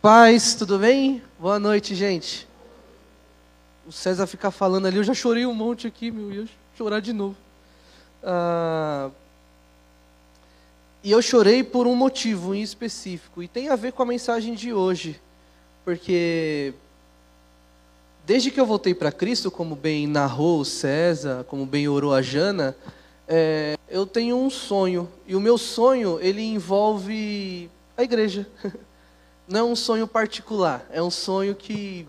Paz, tudo bem? Boa noite, gente. O César ficar falando ali, eu já chorei um monte aqui, meu, ia chorar de novo. Ah, e eu chorei por um motivo em específico, e tem a ver com a mensagem de hoje, porque desde que eu voltei para Cristo, como bem narrou o César, como bem orou a Jana, é, eu tenho um sonho, e o meu sonho, ele envolve a igreja. Não é um sonho particular, é um sonho que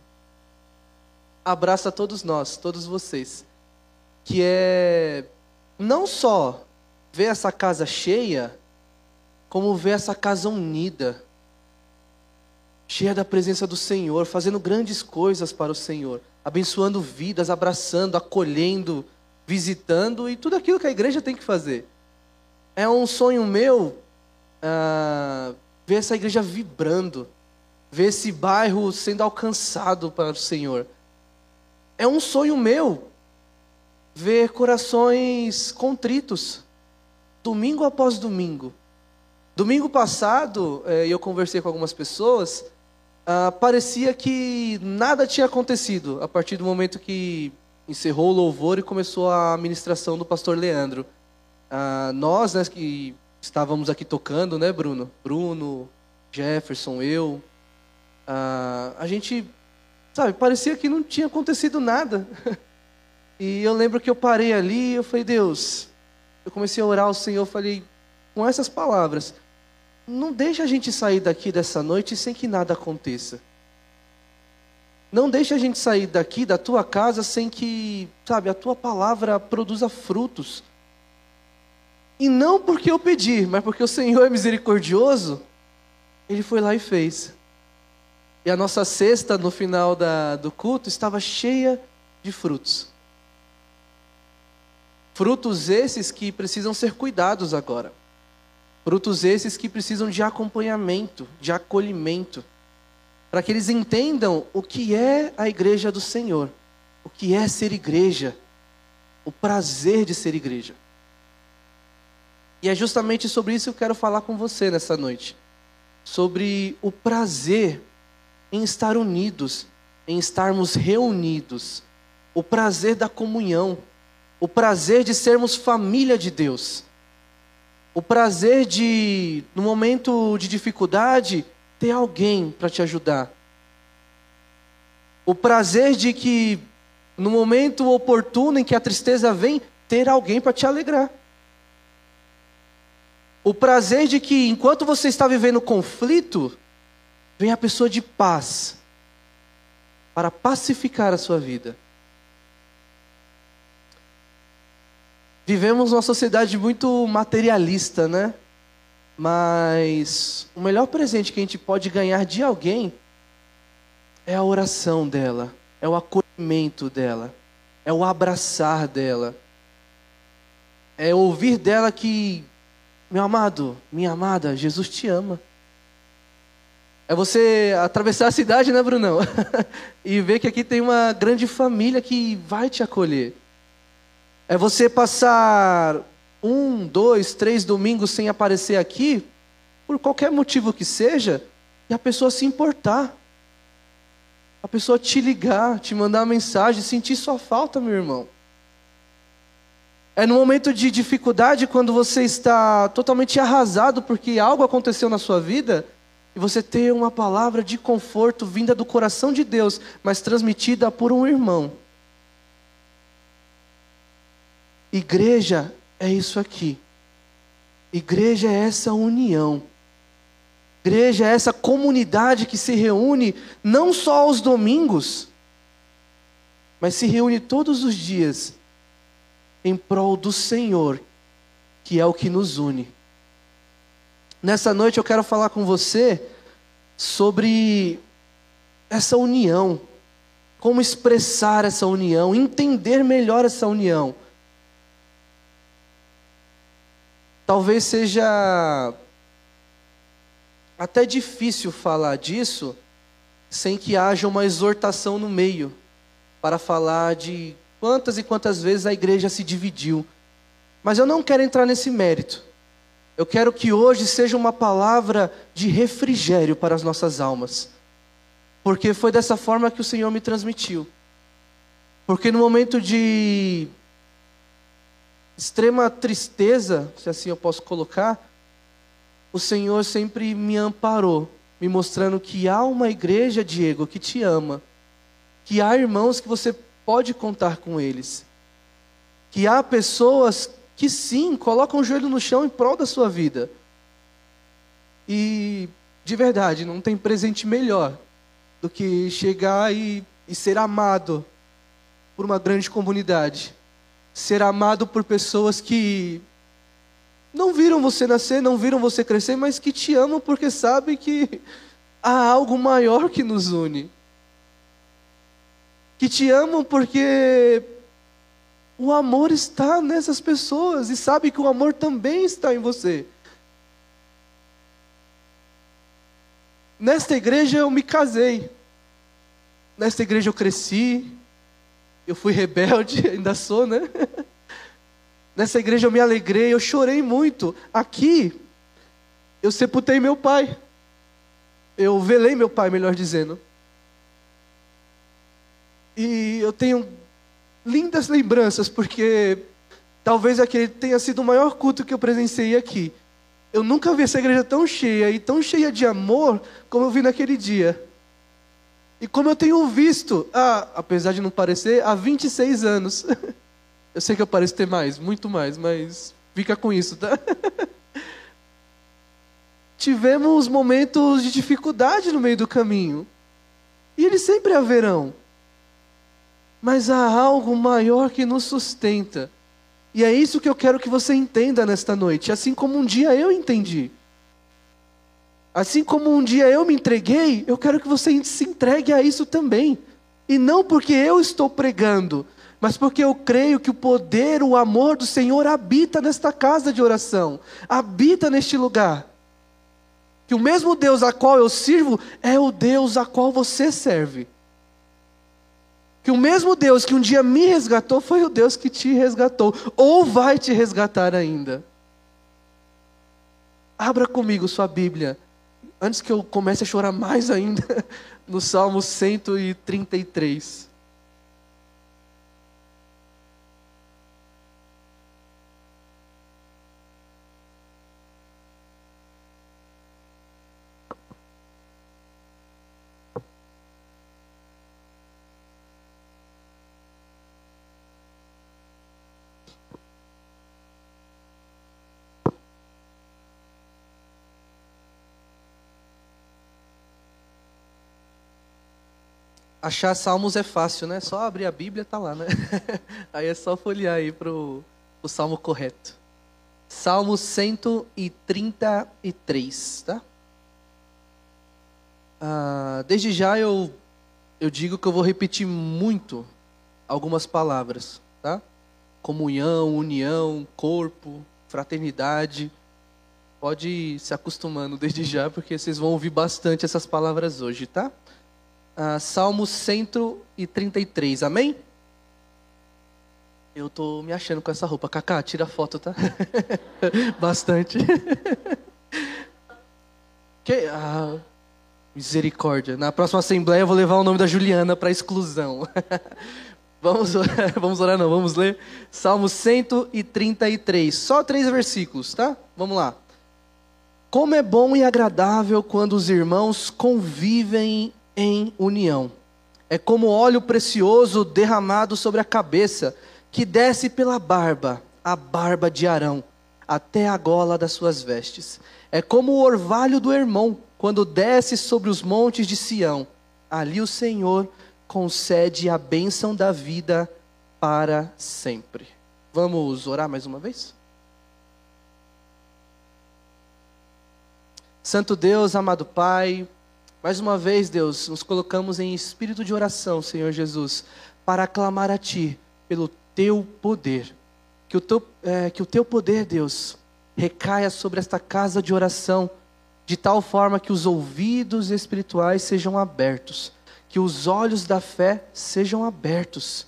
abraça todos nós, todos vocês. Que é não só ver essa casa cheia, como ver essa casa unida, cheia da presença do Senhor, fazendo grandes coisas para o Senhor, abençoando vidas, abraçando, acolhendo, visitando e tudo aquilo que a igreja tem que fazer. É um sonho meu uh, ver essa igreja vibrando, ver esse bairro sendo alcançado para o Senhor. É um sonho meu ver corações contritos, domingo após domingo. Domingo passado, eh, eu conversei com algumas pessoas, ah, parecia que nada tinha acontecido a partir do momento que encerrou o louvor e começou a ministração do pastor Leandro. Ah, nós, né, que estávamos aqui tocando, né, Bruno? Bruno, Jefferson, eu, ah, a gente Sabe, parecia que não tinha acontecido nada. E eu lembro que eu parei ali, eu falei, Deus, eu comecei a orar ao Senhor, falei, com essas palavras, não deixa a gente sair daqui dessa noite sem que nada aconteça. Não deixa a gente sair daqui da tua casa sem que, sabe, a tua palavra produza frutos. E não porque eu pedi, mas porque o Senhor é misericordioso, Ele foi lá e fez. E a nossa cesta no final da, do culto estava cheia de frutos. Frutos esses que precisam ser cuidados agora. Frutos esses que precisam de acompanhamento, de acolhimento, para que eles entendam o que é a igreja do Senhor, o que é ser igreja, o prazer de ser igreja. E é justamente sobre isso que eu quero falar com você nessa noite. Sobre o prazer em estar unidos, em estarmos reunidos, o prazer da comunhão, o prazer de sermos família de Deus, o prazer de, no momento de dificuldade, ter alguém para te ajudar, o prazer de que, no momento oportuno em que a tristeza vem, ter alguém para te alegrar. O prazer de que, enquanto você está vivendo conflito, Vem a pessoa de paz para pacificar a sua vida. Vivemos uma sociedade muito materialista, né? Mas o melhor presente que a gente pode ganhar de alguém é a oração dela, é o acolhimento dela, é o abraçar dela, é ouvir dela que, meu amado, minha amada, Jesus te ama. É você atravessar a cidade, né, Brunão? e ver que aqui tem uma grande família que vai te acolher. É você passar um, dois, três domingos sem aparecer aqui, por qualquer motivo que seja, e a pessoa se importar. A pessoa te ligar, te mandar uma mensagem, sentir sua falta, meu irmão. É no momento de dificuldade, quando você está totalmente arrasado porque algo aconteceu na sua vida e você ter uma palavra de conforto vinda do coração de Deus, mas transmitida por um irmão. Igreja é isso aqui. Igreja é essa união. Igreja é essa comunidade que se reúne não só aos domingos, mas se reúne todos os dias em prol do Senhor, que é o que nos une. Nessa noite eu quero falar com você sobre essa união, como expressar essa união, entender melhor essa união. Talvez seja até difícil falar disso sem que haja uma exortação no meio para falar de quantas e quantas vezes a igreja se dividiu. Mas eu não quero entrar nesse mérito. Eu quero que hoje seja uma palavra de refrigério para as nossas almas. porque foi dessa forma que o Senhor me transmitiu. Porque no momento de extrema tristeza, se assim eu posso colocar, o Senhor sempre me amparou, me mostrando que há uma igreja, Diego, que te ama, que há irmãos que você pode contar com eles, que há pessoas que sim colocam o joelho no chão em prol da sua vida. E de verdade, não tem presente melhor do que chegar e, e ser amado por uma grande comunidade ser amado por pessoas que não viram você nascer, não viram você crescer, mas que te amam porque sabem que há algo maior que nos une. Que te amam porque o amor está nessas pessoas e sabe que o amor também está em você. Nesta igreja eu me casei. Nesta igreja eu cresci, eu fui rebelde, ainda sou, né? Nessa igreja eu me alegrei, eu chorei muito. Aqui, eu sepultei meu pai. Eu velei meu pai, melhor dizendo. E eu tenho lindas lembranças, porque talvez aquele tenha sido o maior culto que eu presenciei aqui. Eu nunca vi essa igreja tão cheia e tão cheia de amor como eu vi naquele dia. E como eu tenho visto, ah, apesar de não parecer, há 26 anos. Eu sei que eu pareço ter mais, muito mais, mas fica com isso, tá? Tivemos momentos de dificuldade no meio do caminho. E eles sempre haverão. Mas há algo maior que nos sustenta. E é isso que eu quero que você entenda nesta noite, assim como um dia eu entendi. Assim como um dia eu me entreguei, eu quero que você se entregue a isso também. E não porque eu estou pregando, mas porque eu creio que o poder, o amor do Senhor habita nesta casa de oração, habita neste lugar. Que o mesmo Deus a qual eu sirvo é o Deus a qual você serve. Que o mesmo Deus que um dia me resgatou foi o Deus que te resgatou, ou vai te resgatar ainda. Abra comigo sua Bíblia antes que eu comece a chorar mais ainda, no Salmo 133. Achar salmos é fácil, né? Só abrir a Bíblia tá lá, né? aí é só folhear aí pro o salmo correto. Salmo 133, tá? Ah, desde já eu eu digo que eu vou repetir muito algumas palavras, tá? Comunhão, união, corpo, fraternidade. Pode ir se acostumando desde já, porque vocês vão ouvir bastante essas palavras hoje, tá? Uh, Salmo 133, amém? Eu tô me achando com essa roupa. Cacá, tira foto, tá? Bastante. que, ah, misericórdia. Na próxima assembleia eu vou levar o nome da Juliana para exclusão. vamos, vamos orar não, vamos ler. Salmo 133. Só três versículos, tá? Vamos lá. Como é bom e agradável quando os irmãos convivem em união. É como óleo precioso derramado sobre a cabeça, que desce pela barba, a barba de Arão, até a gola das suas vestes. É como o orvalho do irmão, quando desce sobre os montes de Sião. Ali o Senhor concede a bênção da vida para sempre. Vamos orar mais uma vez? Santo Deus, amado Pai, mais uma vez, Deus, nos colocamos em espírito de oração, Senhor Jesus, para clamar a Ti pelo Teu poder. Que o Teu, é, que o teu poder, Deus, recaia sobre esta casa de oração, de tal forma que os ouvidos espirituais sejam abertos, que os olhos da fé sejam abertos,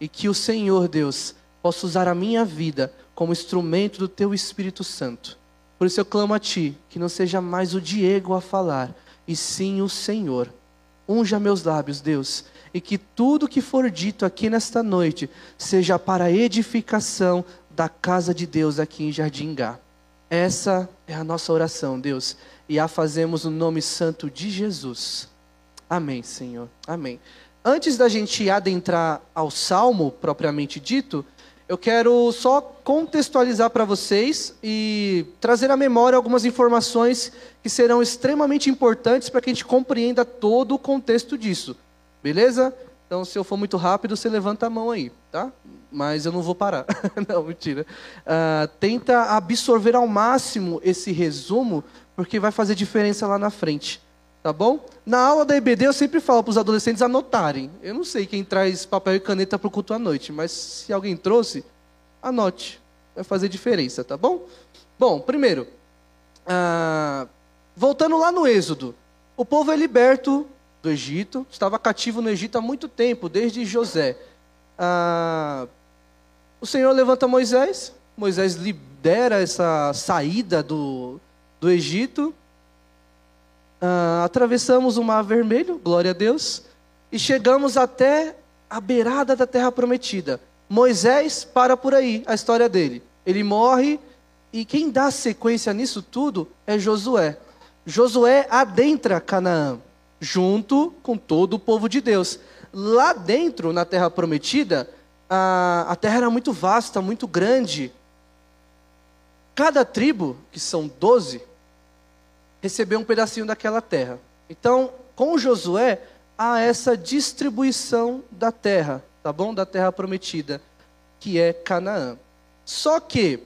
e que o Senhor, Deus, possa usar a minha vida como instrumento do Teu Espírito Santo. Por isso eu clamo a Ti, que não seja mais o Diego a falar, e sim o Senhor. unja meus lábios, Deus, e que tudo que for dito aqui nesta noite seja para a edificação da casa de Deus aqui em Jardim Gá. Essa é a nossa oração, Deus, e a fazemos no nome santo de Jesus. Amém, Senhor. Amém. Antes da gente adentrar ao salmo propriamente dito, eu quero só contextualizar para vocês e trazer à memória algumas informações que serão extremamente importantes para que a gente compreenda todo o contexto disso. Beleza? Então, se eu for muito rápido, você levanta a mão aí, tá? Mas eu não vou parar. não, mentira. Uh, tenta absorver ao máximo esse resumo, porque vai fazer diferença lá na frente. Tá bom? Na aula da EBD eu sempre falo para os adolescentes anotarem. Eu não sei quem traz papel e caneta para o culto à noite, mas se alguém trouxe, anote. Vai fazer diferença, tá bom? Bom, primeiro, ah, voltando lá no Êxodo, o povo é liberto do Egito, estava cativo no Egito há muito tempo, desde José. Ah, o Senhor levanta Moisés, Moisés lidera essa saída do, do Egito, Uh, atravessamos o Mar Vermelho, glória a Deus, e chegamos até a beirada da Terra Prometida. Moisés para por aí, a história dele. Ele morre e quem dá sequência nisso tudo é Josué. Josué adentra Canaã, junto com todo o povo de Deus. Lá dentro, na Terra Prometida, a, a terra era muito vasta, muito grande. Cada tribo, que são doze, recebeu um pedacinho daquela terra. Então, com Josué, há essa distribuição da terra, tá bom? Da terra prometida, que é Canaã. Só que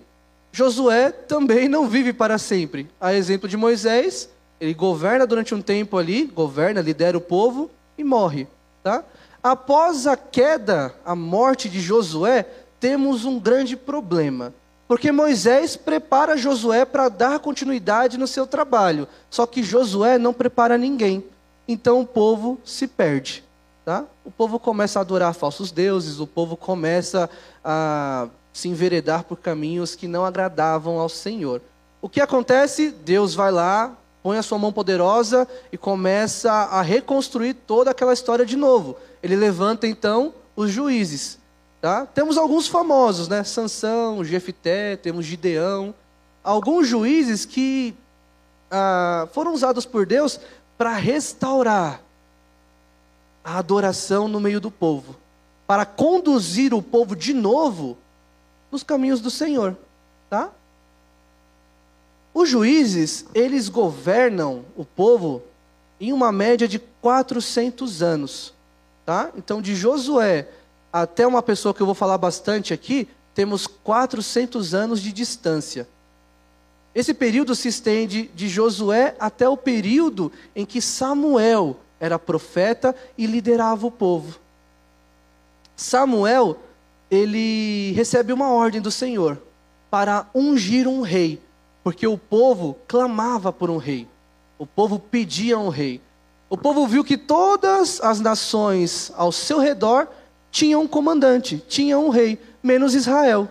Josué também não vive para sempre. A exemplo de Moisés, ele governa durante um tempo ali, governa, lidera o povo e morre, tá? Após a queda, a morte de Josué, temos um grande problema. Porque Moisés prepara Josué para dar continuidade no seu trabalho. Só que Josué não prepara ninguém. Então o povo se perde. Tá? O povo começa a adorar falsos deuses, o povo começa a se enveredar por caminhos que não agradavam ao Senhor. O que acontece? Deus vai lá, põe a sua mão poderosa e começa a reconstruir toda aquela história de novo. Ele levanta então os juízes. Tá? Temos alguns famosos, né? Sansão, Jefité, temos Gideão, alguns juízes que ah, foram usados por Deus para restaurar a adoração no meio do povo, para conduzir o povo de novo nos caminhos do Senhor, tá? Os juízes, eles governam o povo em uma média de 400 anos, tá? Então de Josué até uma pessoa que eu vou falar bastante aqui, temos 400 anos de distância. Esse período se estende de Josué até o período em que Samuel era profeta e liderava o povo. Samuel, ele recebe uma ordem do Senhor para ungir um rei, porque o povo clamava por um rei. O povo pedia um rei. O povo viu que todas as nações ao seu redor tinha um comandante, tinha um rei, menos Israel.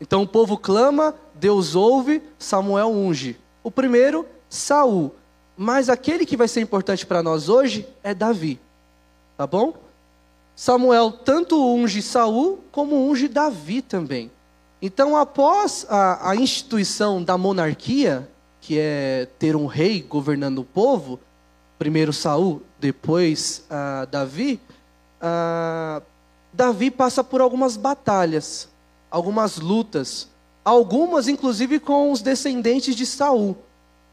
Então o povo clama, Deus ouve, Samuel unge. O primeiro, Saul. Mas aquele que vai ser importante para nós hoje é Davi. Tá bom? Samuel tanto unge Saul como unge Davi também. Então, após a, a instituição da monarquia, que é ter um rei governando o povo, primeiro Saul, depois uh, Davi, ah, Davi passa por algumas batalhas, algumas lutas, algumas inclusive com os descendentes de Saul.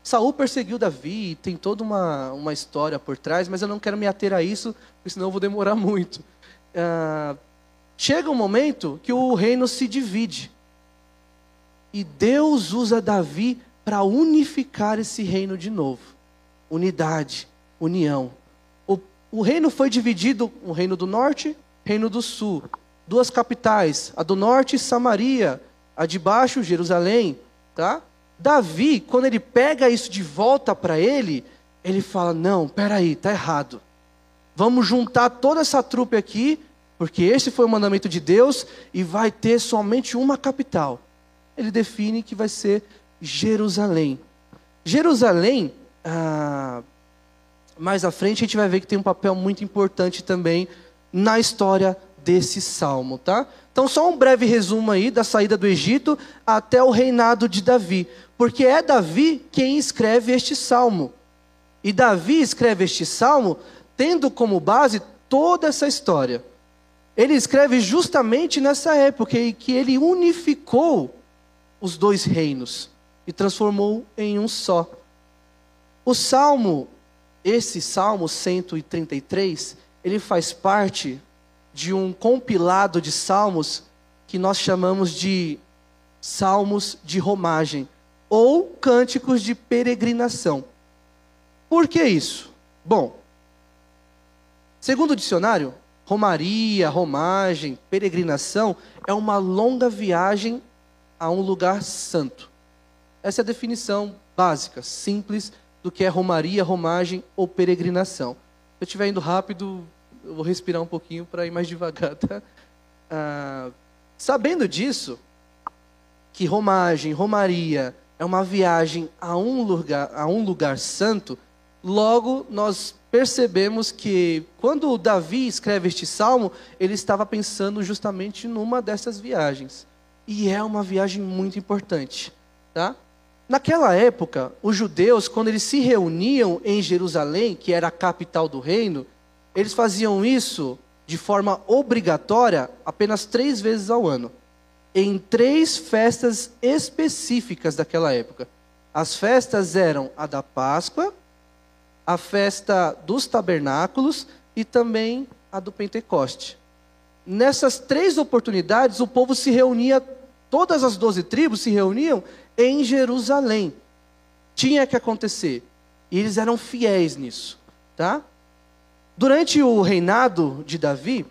Saul perseguiu Davi, tem toda uma, uma história por trás, mas eu não quero me ater a isso, porque senão eu vou demorar muito. Ah, chega um momento que o reino se divide. E Deus usa Davi para unificar esse reino de novo. Unidade, união o reino foi dividido, o reino do norte, reino do sul. Duas capitais, a do norte, Samaria, a de baixo, Jerusalém, tá? Davi, quando ele pega isso de volta para ele, ele fala: "Não, peraí, tá errado. Vamos juntar toda essa trupe aqui, porque esse foi o mandamento de Deus e vai ter somente uma capital." Ele define que vai ser Jerusalém. Jerusalém, ah, mais à frente a gente vai ver que tem um papel muito importante também na história desse salmo, tá? Então só um breve resumo aí da saída do Egito até o reinado de Davi, porque é Davi quem escreve este salmo. E Davi escreve este salmo tendo como base toda essa história. Ele escreve justamente nessa época em que ele unificou os dois reinos e transformou em um só. O salmo, esse salmo 133, ele faz parte de um compilado de salmos que nós chamamos de salmos de romagem ou cânticos de peregrinação. Por que isso? Bom, segundo o dicionário, romaria, romagem, peregrinação é uma longa viagem a um lugar santo. Essa é a definição básica, simples, do que é romaria, romagem ou peregrinação. Se eu estiver indo rápido, eu vou respirar um pouquinho para ir mais devagar. Tá? Ah, sabendo disso, que romagem, romaria é uma viagem a um lugar, a um lugar santo, logo nós percebemos que quando Davi escreve este salmo, ele estava pensando justamente numa dessas viagens. E é uma viagem muito importante, tá? Naquela época, os judeus, quando eles se reuniam em Jerusalém, que era a capital do reino, eles faziam isso de forma obrigatória apenas três vezes ao ano, em três festas específicas daquela época. As festas eram a da Páscoa, a festa dos tabernáculos e também a do Pentecoste. Nessas três oportunidades, o povo se reunia, todas as doze tribos se reuniam em Jerusalém. Tinha que acontecer. E eles eram fiéis nisso, tá? Durante o reinado de Davi,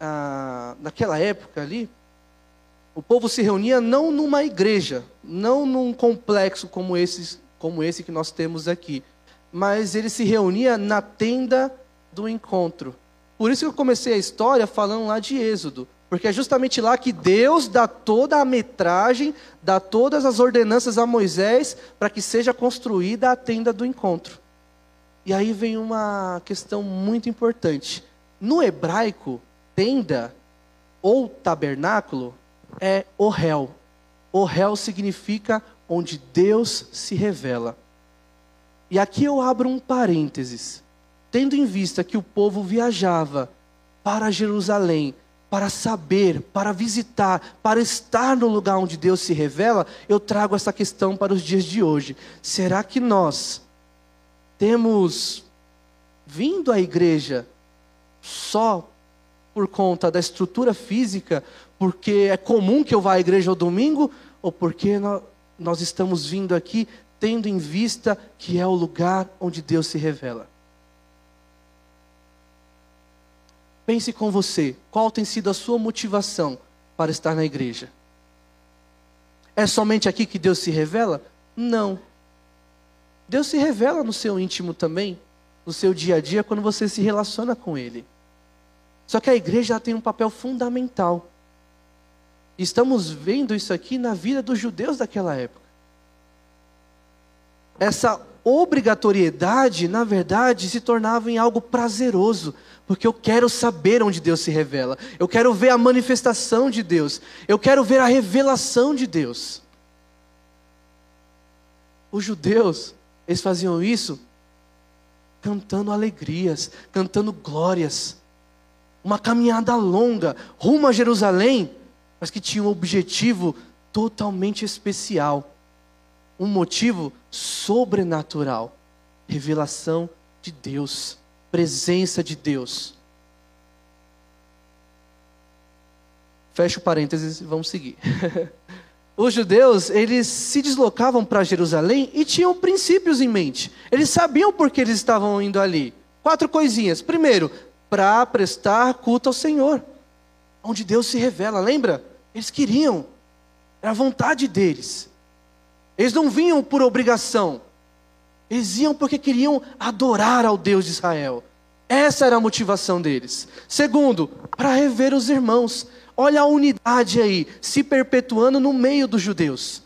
ah, naquela época ali, o povo se reunia não numa igreja, não num complexo como esse, como esse que nós temos aqui, mas ele se reunia na tenda do encontro. Por isso que eu comecei a história falando lá de Êxodo, porque é justamente lá que Deus dá toda a metragem, dá todas as ordenanças a Moisés para que seja construída a tenda do encontro. E aí vem uma questão muito importante. No hebraico, tenda ou tabernáculo é Ohel. Ohel significa onde Deus se revela. E aqui eu abro um parênteses. Tendo em vista que o povo viajava para Jerusalém para saber, para visitar, para estar no lugar onde Deus se revela, eu trago essa questão para os dias de hoje. Será que nós temos vindo à igreja só por conta da estrutura física, porque é comum que eu vá à igreja ao domingo, ou porque nós estamos vindo aqui tendo em vista que é o lugar onde Deus se revela? Pense com você, qual tem sido a sua motivação para estar na igreja? É somente aqui que Deus se revela? Não. Deus se revela no seu íntimo também, no seu dia a dia, quando você se relaciona com Ele. Só que a igreja tem um papel fundamental. Estamos vendo isso aqui na vida dos judeus daquela época. Essa obrigatoriedade, na verdade, se tornava em algo prazeroso, porque eu quero saber onde Deus se revela, eu quero ver a manifestação de Deus, eu quero ver a revelação de Deus. Os judeus eles faziam isso cantando alegrias, cantando glórias. Uma caminhada longa rumo a Jerusalém, mas que tinha um objetivo totalmente especial. Um motivo sobrenatural revelação de Deus, presença de Deus. Fecha o parênteses e vamos seguir. os judeus, eles se deslocavam para Jerusalém e tinham princípios em mente. Eles sabiam por que eles estavam indo ali. Quatro coisinhas. Primeiro, para prestar culto ao Senhor, onde Deus se revela. Lembra? Eles queriam, era a vontade deles. Eles não vinham por obrigação. Eles iam porque queriam adorar ao Deus de Israel. Essa era a motivação deles. Segundo, para rever os irmãos. Olha a unidade aí, se perpetuando no meio dos judeus.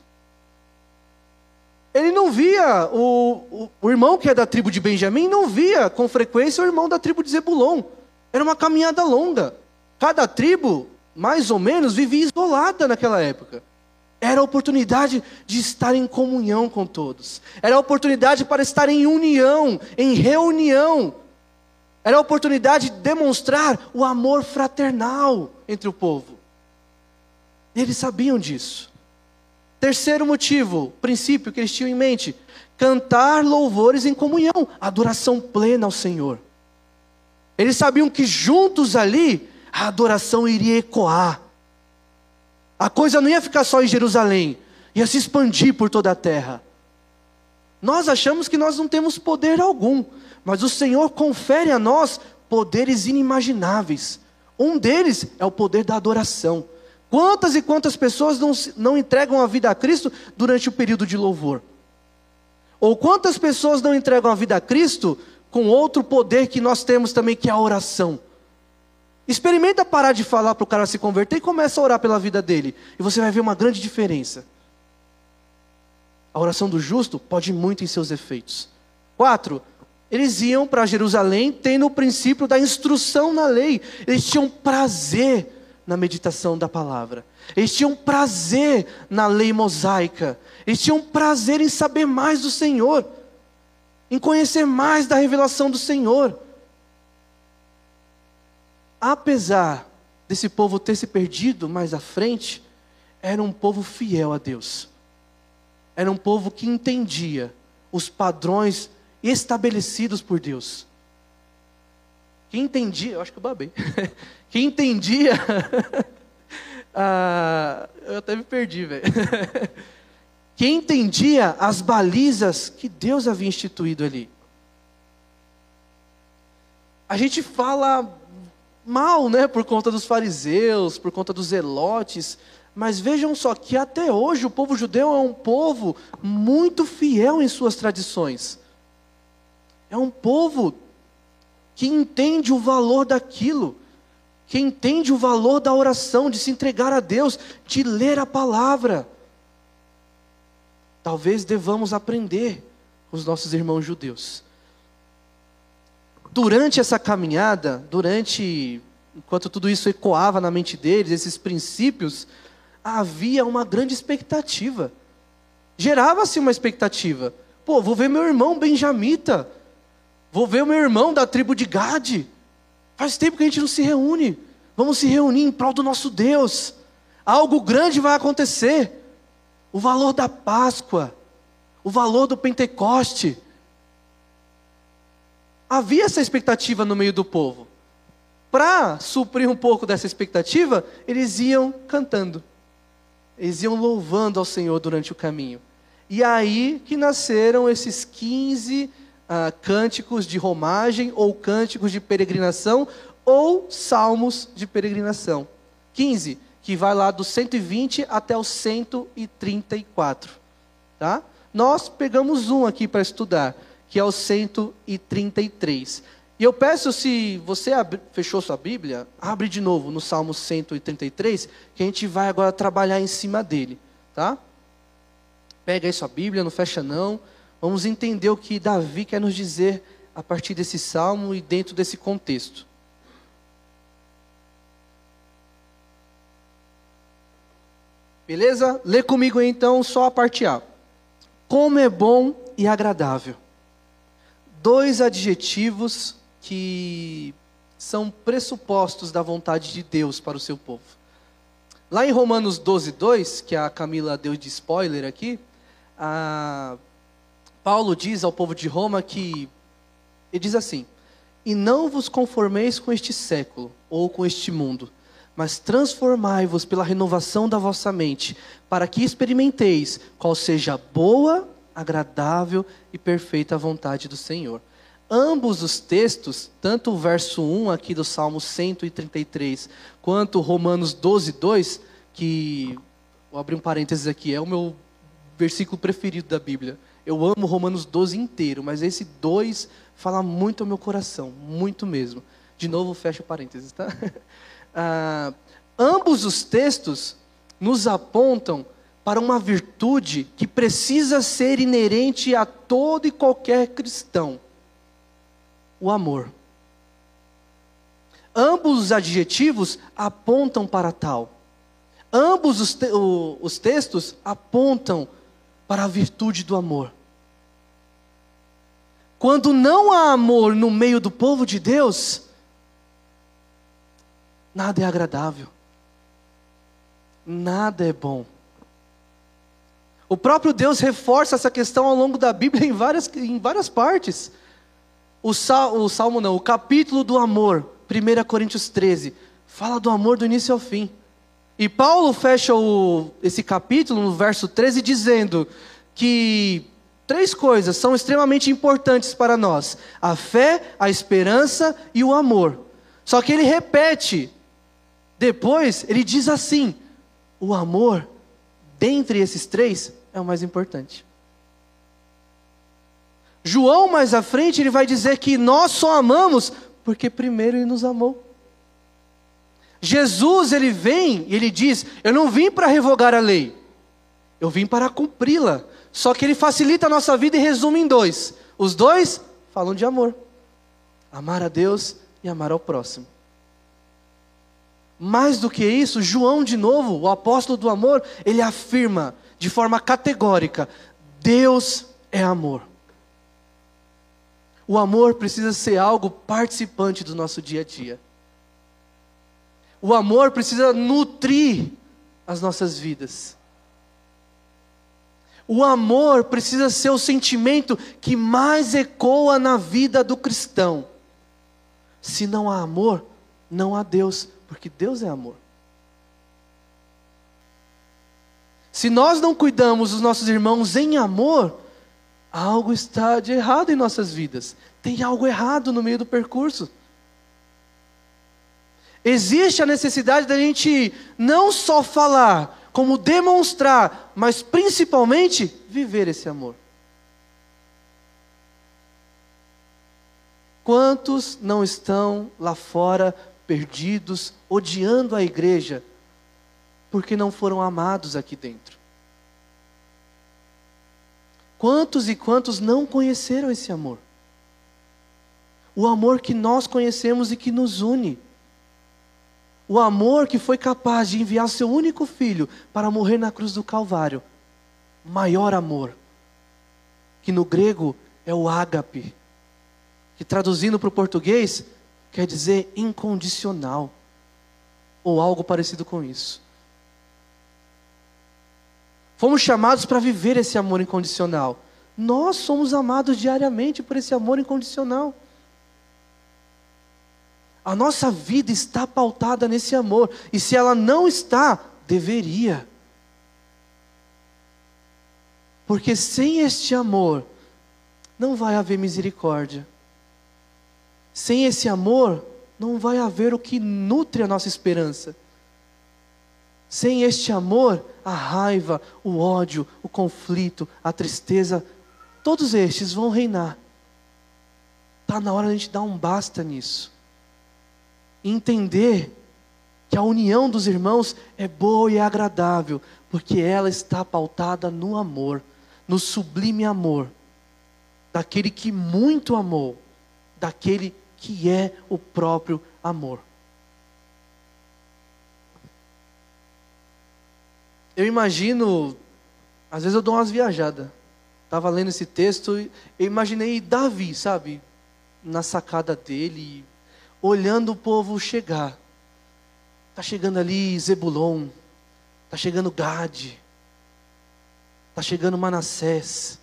Ele não via, o, o, o, irmão que é da tribo de Benjamim não via com frequência o irmão da tribo de Zebulon. Era uma caminhada longa. Cada tribo, mais ou menos, vivia isolada naquela época. Era a oportunidade de estar em comunhão com todos. Era a oportunidade para estar em união, em reunião. Era a oportunidade de demonstrar o amor fraternal entre o povo. E eles sabiam disso. Terceiro motivo, princípio que eles tinham em mente: cantar louvores em comunhão, adoração plena ao Senhor. Eles sabiam que juntos ali a adoração iria ecoar. A coisa não ia ficar só em Jerusalém, ia se expandir por toda a terra. Nós achamos que nós não temos poder algum, mas o Senhor confere a nós poderes inimagináveis. Um deles é o poder da adoração. Quantas e quantas pessoas não, não entregam a vida a Cristo durante o período de louvor? Ou quantas pessoas não entregam a vida a Cristo com outro poder que nós temos também, que é a oração? Experimenta parar de falar para o cara se converter e começa a orar pela vida dele. E você vai ver uma grande diferença. A oração do justo pode muito em seus efeitos. Quatro, eles iam para Jerusalém tendo o princípio da instrução na lei. Eles tinham prazer na meditação da palavra. Eles tinham prazer na lei mosaica. Eles tinham prazer em saber mais do Senhor, em conhecer mais da revelação do Senhor apesar desse povo ter se perdido mais à frente, era um povo fiel a Deus. Era um povo que entendia os padrões estabelecidos por Deus. Que entendia, eu acho que eu babei. que entendia. ah, eu até me perdi, velho. que entendia as balizas que Deus havia instituído ali. A gente fala mal, né, por conta dos fariseus, por conta dos zelotes. Mas vejam só que até hoje o povo judeu é um povo muito fiel em suas tradições. É um povo que entende o valor daquilo, que entende o valor da oração, de se entregar a Deus, de ler a palavra. Talvez devamos aprender com os nossos irmãos judeus durante essa caminhada, durante enquanto tudo isso ecoava na mente deles, esses princípios, havia uma grande expectativa. Gerava-se uma expectativa. Pô, vou ver meu irmão benjamita. Vou ver meu irmão da tribo de Gade. Faz tempo que a gente não se reúne. Vamos se reunir em prol do nosso Deus. Algo grande vai acontecer. O valor da Páscoa, o valor do Pentecoste, havia essa expectativa no meio do povo. Para suprir um pouco dessa expectativa, eles iam cantando, eles iam louvando ao Senhor durante o caminho. E aí que nasceram esses 15 ah, cânticos de romagem, ou cânticos de peregrinação, ou salmos de peregrinação. 15, que vai lá do 120 até o 134. Tá? Nós pegamos um aqui para estudar que é o 133. E eu peço, se você fechou sua Bíblia, abre de novo no Salmo 133, que a gente vai agora trabalhar em cima dele, tá? Pega aí sua Bíblia, não fecha não. Vamos entender o que Davi quer nos dizer a partir desse salmo e dentro desse contexto. Beleza? Lê comigo então só a parte A. Como é bom e agradável dois adjetivos que são pressupostos da vontade de Deus para o seu povo. Lá em Romanos 12, 2, que a Camila deu de spoiler aqui, Paulo diz ao povo de Roma que, ele diz assim: E não vos conformeis com este século, ou com este mundo, mas transformai-vos pela renovação da vossa mente, para que experimenteis qual seja a boa, agradável e perfeita vontade do Senhor. Ambos os textos, tanto o verso 1 aqui do Salmo 133, quanto Romanos 12, 2, que, vou abrir um parênteses aqui, é o meu versículo preferido da Bíblia. Eu amo Romanos 12 inteiro, mas esse 2 fala muito ao meu coração, muito mesmo. De novo, fecha parênteses, tá? ah, ambos os textos nos apontam para uma virtude que precisa ser inerente a todo e qualquer cristão: o amor. Ambos os adjetivos apontam para tal. Ambos os, te os textos apontam para a virtude do amor. Quando não há amor no meio do povo de Deus, nada é agradável, nada é bom. O próprio Deus reforça essa questão ao longo da Bíblia em várias, em várias partes. O, sal, o Salmo não, o capítulo do amor, 1 Coríntios 13, fala do amor do início ao fim. E Paulo fecha o, esse capítulo no verso 13 dizendo que três coisas são extremamente importantes para nós: a fé, a esperança e o amor. Só que ele repete, depois ele diz assim: o amor, dentre esses três, é o mais importante. João, mais à frente, ele vai dizer que nós só amamos porque primeiro ele nos amou. Jesus, ele vem e ele diz: Eu não vim para revogar a lei, eu vim para cumpri-la. Só que ele facilita a nossa vida e resume em dois. Os dois falam de amor: amar a Deus e amar ao próximo. Mais do que isso, João, de novo, o apóstolo do amor, ele afirma de forma categórica: Deus é amor. O amor precisa ser algo participante do nosso dia a dia. O amor precisa nutrir as nossas vidas. O amor precisa ser o sentimento que mais ecoa na vida do cristão. Se não há amor, não há Deus, porque Deus é amor. Se nós não cuidamos dos nossos irmãos em amor, algo está de errado em nossas vidas. Tem algo errado no meio do percurso. Existe a necessidade da gente não só falar, como demonstrar, mas principalmente viver esse amor. Quantos não estão lá fora perdidos, odiando a igreja, porque não foram amados aqui dentro? Quantos e quantos não conheceram esse amor? O amor que nós conhecemos e que nos une. O amor que foi capaz de enviar seu único filho para morrer na cruz do Calvário. Maior amor. Que no grego é o ágape. Que traduzindo para o português quer dizer incondicional. Ou algo parecido com isso. Fomos chamados para viver esse amor incondicional. Nós somos amados diariamente por esse amor incondicional. A nossa vida está pautada nesse amor. E se ela não está, deveria. Porque sem este amor, não vai haver misericórdia. Sem esse amor, não vai haver o que nutre a nossa esperança. Sem este amor, a raiva, o ódio, o conflito, a tristeza, todos estes vão reinar. Está na hora de a gente dar um basta nisso entender que a união dos irmãos é boa e agradável, porque ela está pautada no amor, no sublime amor, daquele que muito amou, daquele que é o próprio amor. Eu imagino, às vezes eu dou umas viajadas. Estava lendo esse texto e eu imaginei Davi, sabe? Na sacada dele, olhando o povo chegar. Está chegando ali Zebulon, está chegando Gade, está chegando Manassés,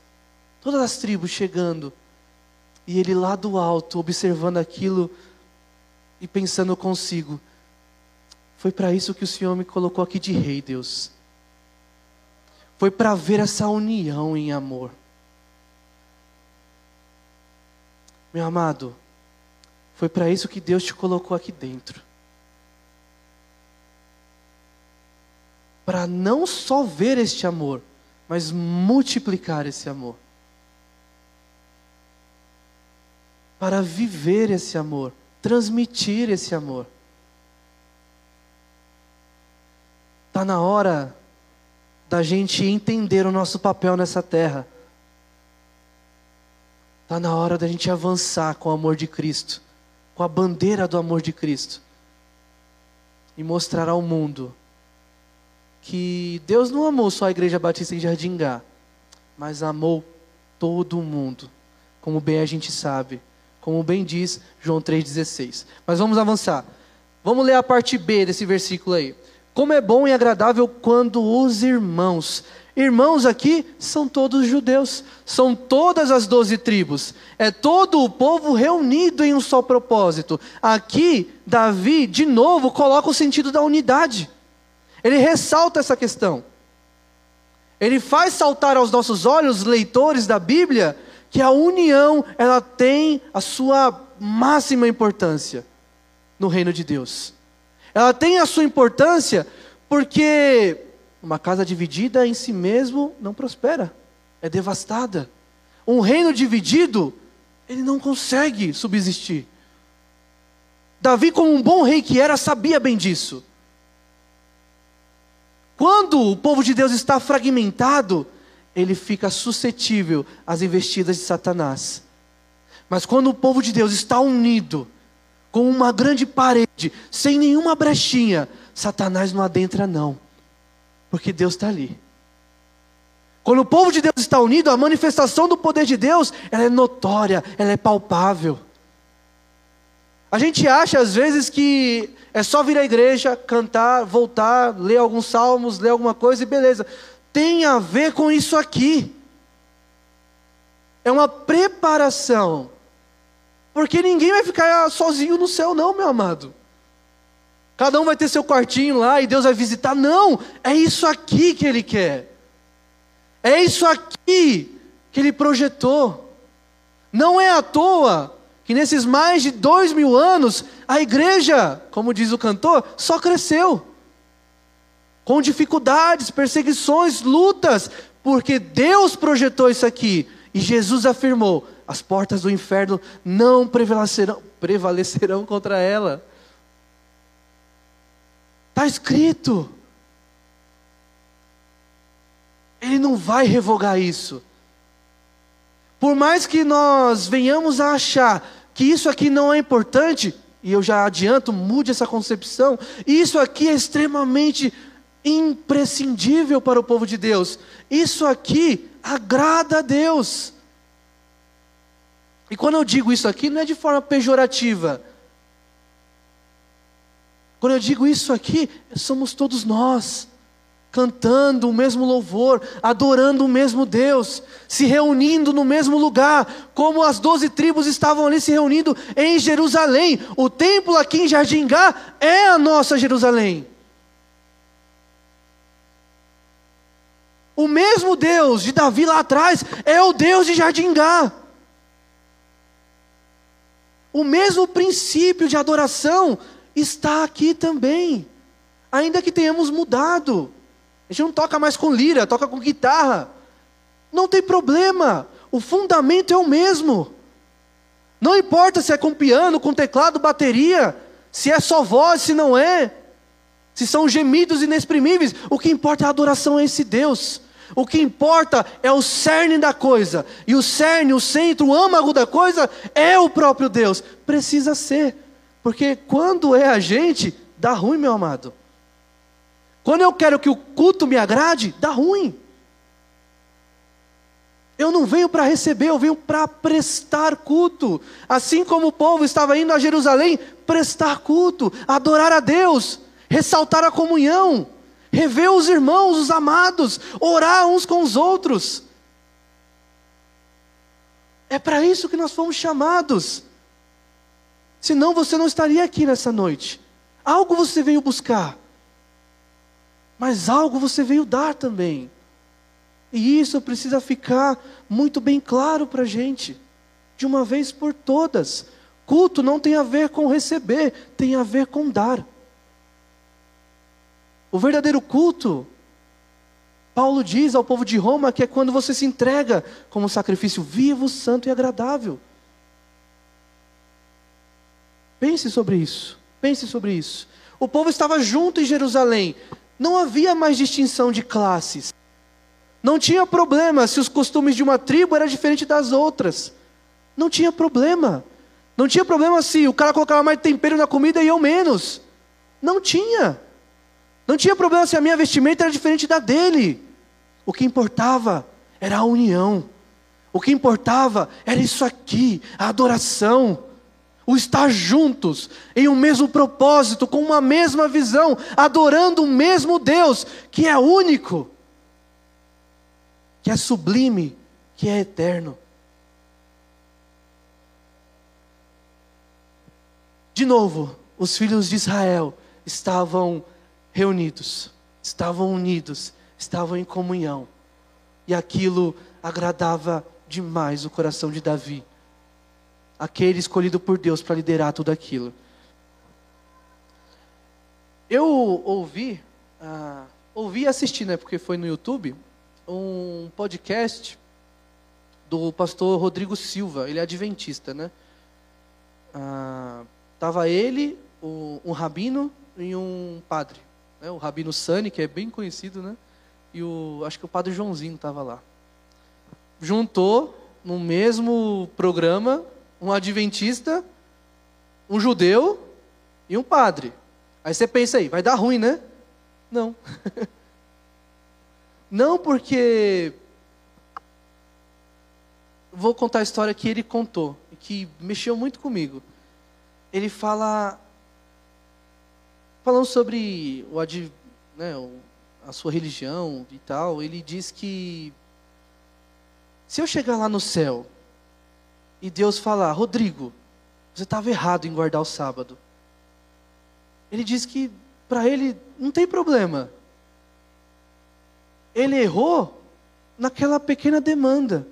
todas as tribos chegando. E ele lá do alto, observando aquilo e pensando consigo: foi para isso que o Senhor me colocou aqui de rei, Deus. Foi para ver essa união em amor. Meu amado, foi para isso que Deus te colocou aqui dentro. Para não só ver este amor, mas multiplicar esse amor. Para viver esse amor, transmitir esse amor. Está na hora da gente entender o nosso papel nessa terra. Está na hora da gente avançar com o amor de Cristo, com a bandeira do amor de Cristo, e mostrar ao mundo que Deus não amou só a Igreja Batista em Jardingá, mas amou todo mundo, como bem a gente sabe, como bem diz João 3,16. Mas vamos avançar. Vamos ler a parte B desse versículo aí. Como é bom e agradável quando os irmãos Irmãos aqui são todos judeus, são todas as doze tribos, é todo o povo reunido em um só propósito. Aqui, Davi, de novo, coloca o sentido da unidade, ele ressalta essa questão. Ele faz saltar aos nossos olhos, leitores da Bíblia, que a união ela tem a sua máxima importância no reino de Deus. Ela tem a sua importância porque uma casa dividida em si mesmo não prospera, é devastada. Um reino dividido, ele não consegue subsistir. Davi, como um bom rei que era, sabia bem disso. Quando o povo de Deus está fragmentado, ele fica suscetível às investidas de Satanás. Mas quando o povo de Deus está unido, com uma grande parede, sem nenhuma brechinha, Satanás não adentra, não. Porque Deus está ali. Quando o povo de Deus está unido, a manifestação do poder de Deus, ela é notória, ela é palpável. A gente acha às vezes que é só vir à igreja, cantar, voltar, ler alguns salmos, ler alguma coisa e beleza. Tem a ver com isso aqui. É uma preparação. Porque ninguém vai ficar sozinho no céu, não, meu amado. Cada um vai ter seu quartinho lá e Deus vai visitar. Não, é isso aqui que Ele quer. É isso aqui que Ele projetou. Não é à toa que nesses mais de dois mil anos, a igreja, como diz o cantor, só cresceu. Com dificuldades, perseguições, lutas, porque Deus projetou isso aqui. E Jesus afirmou: as portas do inferno não prevalecerão, prevalecerão contra ela. Está escrito. Ele não vai revogar isso. Por mais que nós venhamos a achar que isso aqui não é importante, e eu já adianto, mude essa concepção, isso aqui é extremamente imprescindível para o povo de Deus. Isso aqui agrada a Deus. E quando eu digo isso aqui, não é de forma pejorativa quando eu digo isso aqui, somos todos nós, cantando o mesmo louvor, adorando o mesmo Deus, se reunindo no mesmo lugar, como as doze tribos estavam ali se reunindo em Jerusalém. O templo aqui em Jardim Gá é a nossa Jerusalém. O mesmo Deus de Davi lá atrás é o Deus de Jardim Gá. O mesmo princípio de adoração está aqui também. Ainda que tenhamos mudado. A gente não toca mais com lira, toca com guitarra. Não tem problema. O fundamento é o mesmo. Não importa se é com piano, com teclado, bateria, se é só voz, se não é, se são gemidos inexprimíveis. O que importa é a adoração a esse Deus. O que importa é o cerne da coisa. E o cerne, o centro, o âmago da coisa é o próprio Deus. Precisa ser. Porque quando é a gente, dá ruim, meu amado. Quando eu quero que o culto me agrade, dá ruim. Eu não venho para receber, eu venho para prestar culto. Assim como o povo estava indo a Jerusalém prestar culto, adorar a Deus, ressaltar a comunhão, rever os irmãos, os amados, orar uns com os outros. É para isso que nós fomos chamados. Senão você não estaria aqui nessa noite. Algo você veio buscar, mas algo você veio dar também. E isso precisa ficar muito bem claro para a gente, de uma vez por todas. Culto não tem a ver com receber, tem a ver com dar. O verdadeiro culto, Paulo diz ao povo de Roma que é quando você se entrega como sacrifício vivo, santo e agradável. Pense sobre isso. Pense sobre isso. O povo estava junto em Jerusalém. Não havia mais distinção de classes. Não tinha problema se os costumes de uma tribo eram diferentes das outras. Não tinha problema. Não tinha problema se o cara colocava mais tempero na comida e eu menos. Não tinha. Não tinha problema se a minha vestimenta era diferente da dele. O que importava era a união. O que importava era isso aqui, a adoração. O estar juntos, em um mesmo propósito, com uma mesma visão, adorando o mesmo Deus, que é único, que é sublime, que é eterno. De novo, os filhos de Israel estavam reunidos, estavam unidos, estavam em comunhão. E aquilo agradava demais o coração de Davi, aquele escolhido por Deus para liderar tudo aquilo. Eu ouvi, ah, ouvi e assisti, né, porque foi no YouTube, um podcast do pastor Rodrigo Silva, ele é adventista, né? Ah, tava ele, um rabino e um padre né, o Rabino Sani, que é bem conhecido, né? E o, acho que o Padre Joãozinho estava lá. Juntou no mesmo programa um adventista, um judeu e um padre. Aí você pensa aí, vai dar ruim, né? Não. Não porque vou contar a história que ele contou, que mexeu muito comigo. Ele fala falando sobre o, né, a sua religião e tal, ele diz que se eu chegar lá no céu e Deus falar, Rodrigo, você estava errado em guardar o sábado. Ele diz que para ele não tem problema. Ele errou naquela pequena demanda.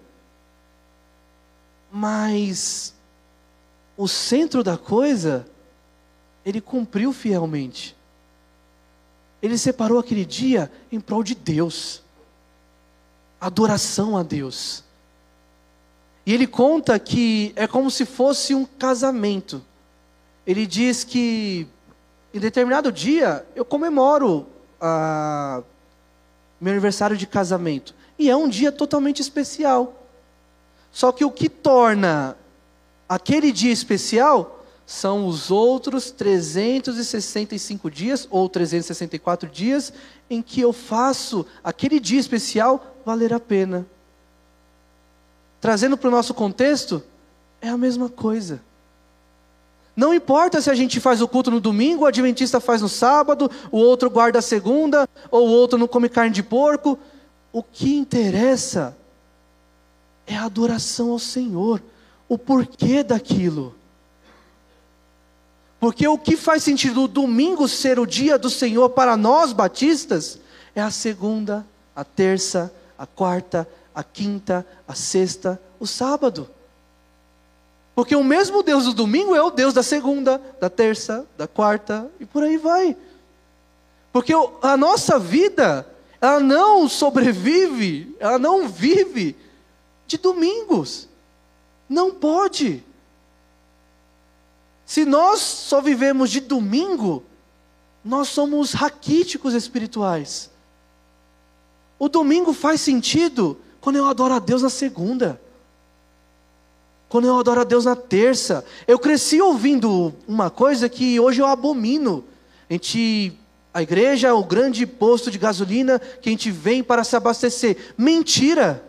Mas o centro da coisa ele cumpriu fielmente. Ele separou aquele dia em prol de Deus, adoração a Deus. E ele conta que é como se fosse um casamento. Ele diz que em determinado dia eu comemoro a, meu aniversário de casamento. E é um dia totalmente especial. Só que o que torna aquele dia especial são os outros 365 dias, ou 364 dias, em que eu faço aquele dia especial valer a pena. Trazendo para o nosso contexto, é a mesma coisa. Não importa se a gente faz o culto no domingo, o adventista faz no sábado, o outro guarda a segunda, ou o outro não come carne de porco. O que interessa é a adoração ao Senhor, o porquê daquilo. Porque o que faz sentido o domingo ser o dia do Senhor para nós batistas é a segunda, a terça, a quarta, a quinta, a sexta, o sábado. Porque o mesmo Deus do domingo é o Deus da segunda, da terça, da quarta e por aí vai. Porque a nossa vida, ela não sobrevive, ela não vive de domingos. Não pode. Se nós só vivemos de domingo, nós somos raquíticos espirituais. O domingo faz sentido quando eu adoro a Deus na segunda. Quando eu adoro a Deus na terça. Eu cresci ouvindo uma coisa que hoje eu abomino. A gente a igreja é o grande posto de gasolina que a gente vem para se abastecer. Mentira!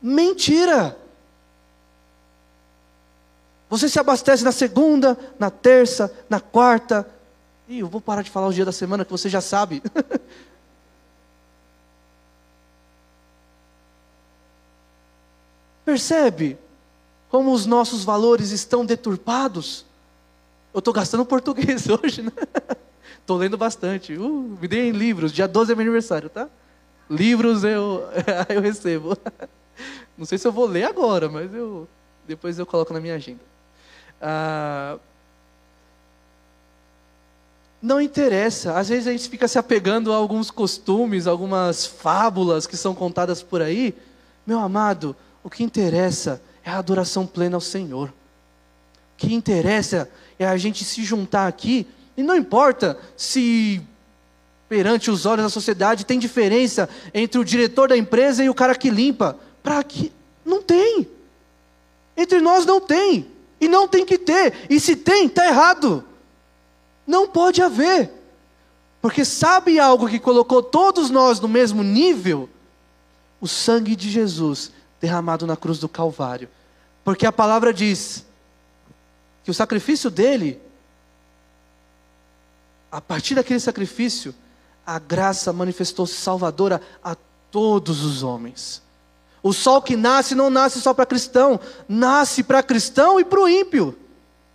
Mentira! Você se abastece na segunda, na terça, na quarta. E eu vou parar de falar o dia da semana que você já sabe. Percebe como os nossos valores estão deturpados? Eu estou gastando português hoje, né? Estou lendo bastante. Uh, me deem livros. Dia 12 é meu aniversário, tá? Livros eu, eu recebo. Não sei se eu vou ler agora, mas eu depois eu coloco na minha agenda. Ah, não interessa. Às vezes a gente fica se apegando a alguns costumes, algumas fábulas que são contadas por aí. Meu amado, o que interessa é a adoração plena ao Senhor. O que interessa é a gente se juntar aqui, e não importa se perante os olhos da sociedade, tem diferença entre o diretor da empresa e o cara que limpa. Para que não tem. Entre nós não tem. E não tem que ter. E se tem, está errado. Não pode haver. Porque sabe algo que colocou todos nós no mesmo nível? O sangue de Jesus derramado na cruz do Calvário. Porque a palavra diz que o sacrifício dele, a partir daquele sacrifício, a graça manifestou-se salvadora a todos os homens. O sol que nasce não nasce só para cristão, nasce para cristão e para o ímpio.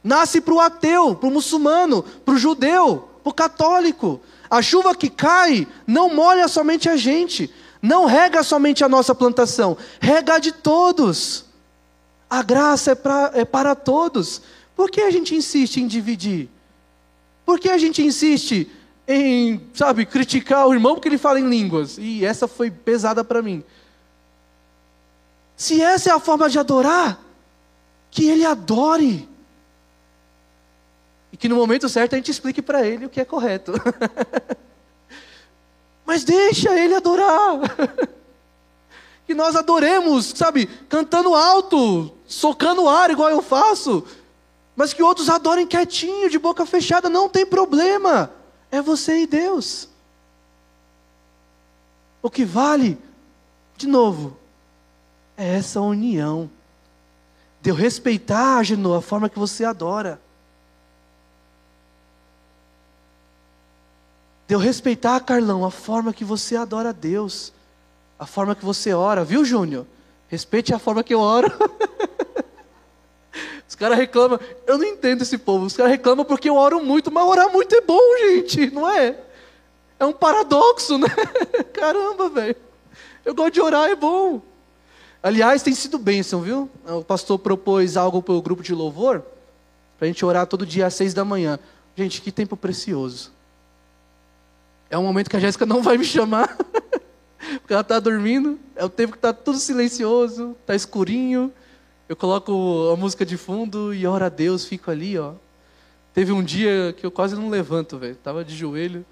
Nasce para o ateu, para o muçulmano, para o judeu, para o católico. A chuva que cai não molha somente a gente, não rega somente a nossa plantação, rega de todos. A graça é, pra, é para todos. Por que a gente insiste em dividir? Por que a gente insiste em, sabe, criticar o irmão porque ele fala em línguas. E essa foi pesada para mim. Se essa é a forma de adorar, que ele adore. E que no momento certo a gente explique para ele o que é correto. Mas deixa ele adorar. que nós adoremos, sabe, cantando alto, socando o ar igual eu faço. Mas que outros adorem quietinho, de boca fechada, não tem problema. É você e Deus. O que vale, de novo, é essa união. De eu respeitar, Genô, a forma que você adora. De eu respeitar, Carlão, a forma que você adora a Deus. A forma que você ora, viu, Júnior? Respeite a forma que eu oro. Os caras reclamam, eu não entendo esse povo. Os caras reclamam porque eu oro muito, mas orar muito é bom, gente, não é? É um paradoxo, né? Caramba, velho. Eu gosto de orar, é bom. Aliás, tem sido bênção, viu? O pastor propôs algo para o grupo de louvor, para a gente orar todo dia às seis da manhã. Gente, que tempo precioso. É um momento que a Jéssica não vai me chamar, porque ela está dormindo. É o tempo que está tudo silencioso, está escurinho. Eu coloco a música de fundo e oro a Deus, fico ali, ó. Teve um dia que eu quase não levanto, velho. Tava de joelho,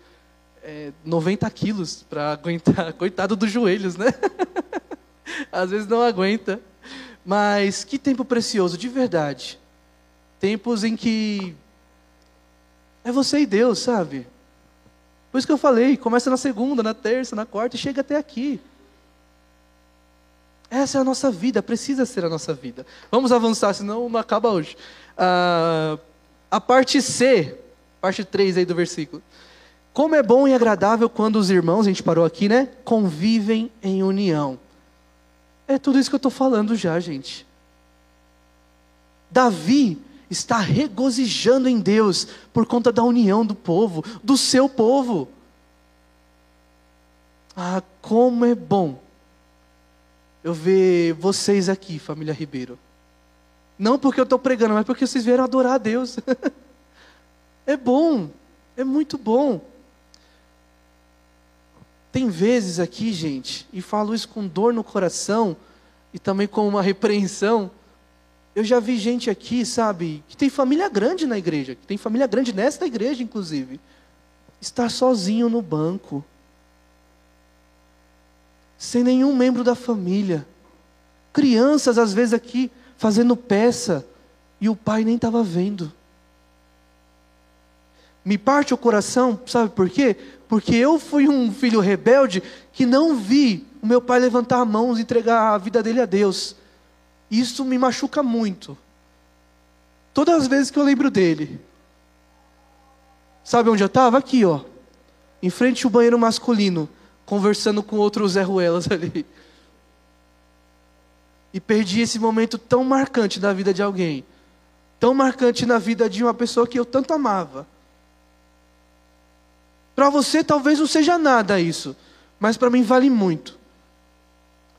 é, 90 quilos para aguentar. Coitado dos joelhos, né? Às vezes não aguenta. Mas que tempo precioso, de verdade. Tempos em que é você e Deus, sabe? Por isso que eu falei, começa na segunda, na terça, na quarta e chega até aqui. Essa é a nossa vida, precisa ser a nossa vida. Vamos avançar, senão não acaba hoje. Ah, a parte C, parte 3 aí do versículo. Como é bom e agradável quando os irmãos, a gente parou aqui, né? Convivem em união. É tudo isso que eu estou falando já, gente. Davi está regozijando em Deus por conta da união do povo, do seu povo. Ah, como é bom eu ver vocês aqui, família Ribeiro. Não porque eu estou pregando, mas porque vocês vieram adorar a Deus. é bom, é muito bom. Tem vezes aqui, gente, e falo isso com dor no coração e também com uma repreensão. Eu já vi gente aqui, sabe, que tem família grande na igreja, que tem família grande nesta igreja, inclusive, estar sozinho no banco sem nenhum membro da família. Crianças, às vezes, aqui fazendo peça e o pai nem estava vendo. Me parte o coração, sabe por quê? Porque eu fui um filho rebelde que não vi o meu pai levantar a mão e entregar a vida dele a Deus. Isso me machuca muito. Todas as vezes que eu lembro dele. Sabe onde eu estava? Aqui, ó. Em frente ao banheiro masculino conversando com outros Zé Ruelas ali. E perdi esse momento tão marcante da vida de alguém. Tão marcante na vida de uma pessoa que eu tanto amava. Para você talvez não seja nada isso, mas para mim vale muito.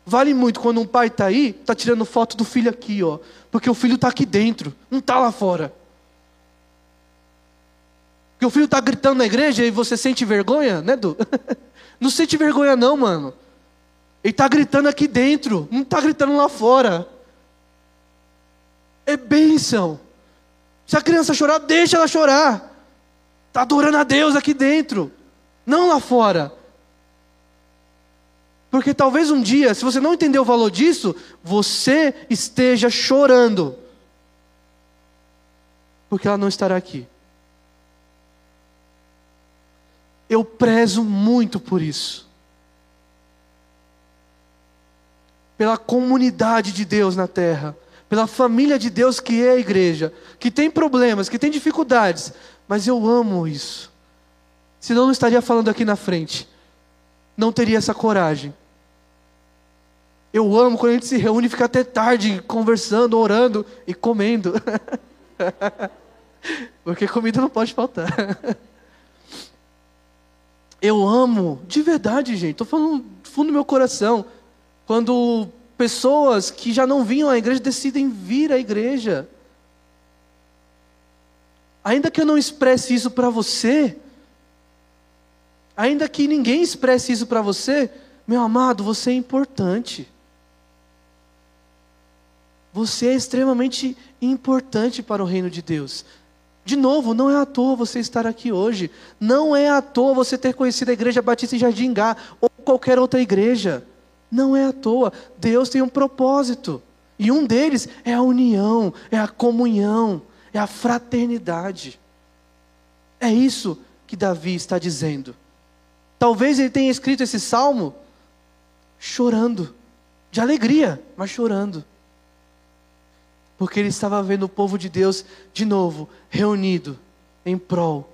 Vale muito quando um pai está aí, está tirando foto do filho aqui, ó, porque o filho está aqui dentro, não está lá fora. Porque o filho está gritando na igreja e você sente vergonha, né, Du? Não sente vergonha, não, mano. Ele está gritando aqui dentro, não está gritando lá fora. É bênção. Se a criança chorar, deixa ela chorar. Está adorando a Deus aqui dentro. não lá fora. Porque talvez um dia, se você não entender o valor disso, você esteja chorando. Porque ela não estará aqui. Eu prezo muito por isso. Pela comunidade de Deus na terra, pela família de Deus que é a igreja, que tem problemas, que tem dificuldades, mas eu amo isso. Senão não estaria falando aqui na frente. Não teria essa coragem. Eu amo quando a gente se reúne e fica até tarde conversando, orando e comendo. Porque comida não pode faltar. Eu amo, de verdade, gente. Estou falando do fundo do meu coração. Quando pessoas que já não vinham à igreja decidem vir à igreja. Ainda que eu não expresse isso para você, ainda que ninguém expresse isso para você, meu amado, você é importante. Você é extremamente importante para o reino de Deus. De novo, não é à toa você estar aqui hoje. Não é à toa você ter conhecido a Igreja Batista em Jardim Gá ou qualquer outra igreja. Não é à toa. Deus tem um propósito. E um deles é a união, é a comunhão, é a fraternidade. É isso que Davi está dizendo. Talvez ele tenha escrito esse salmo chorando, de alegria, mas chorando porque ele estava vendo o povo de Deus de novo reunido em prol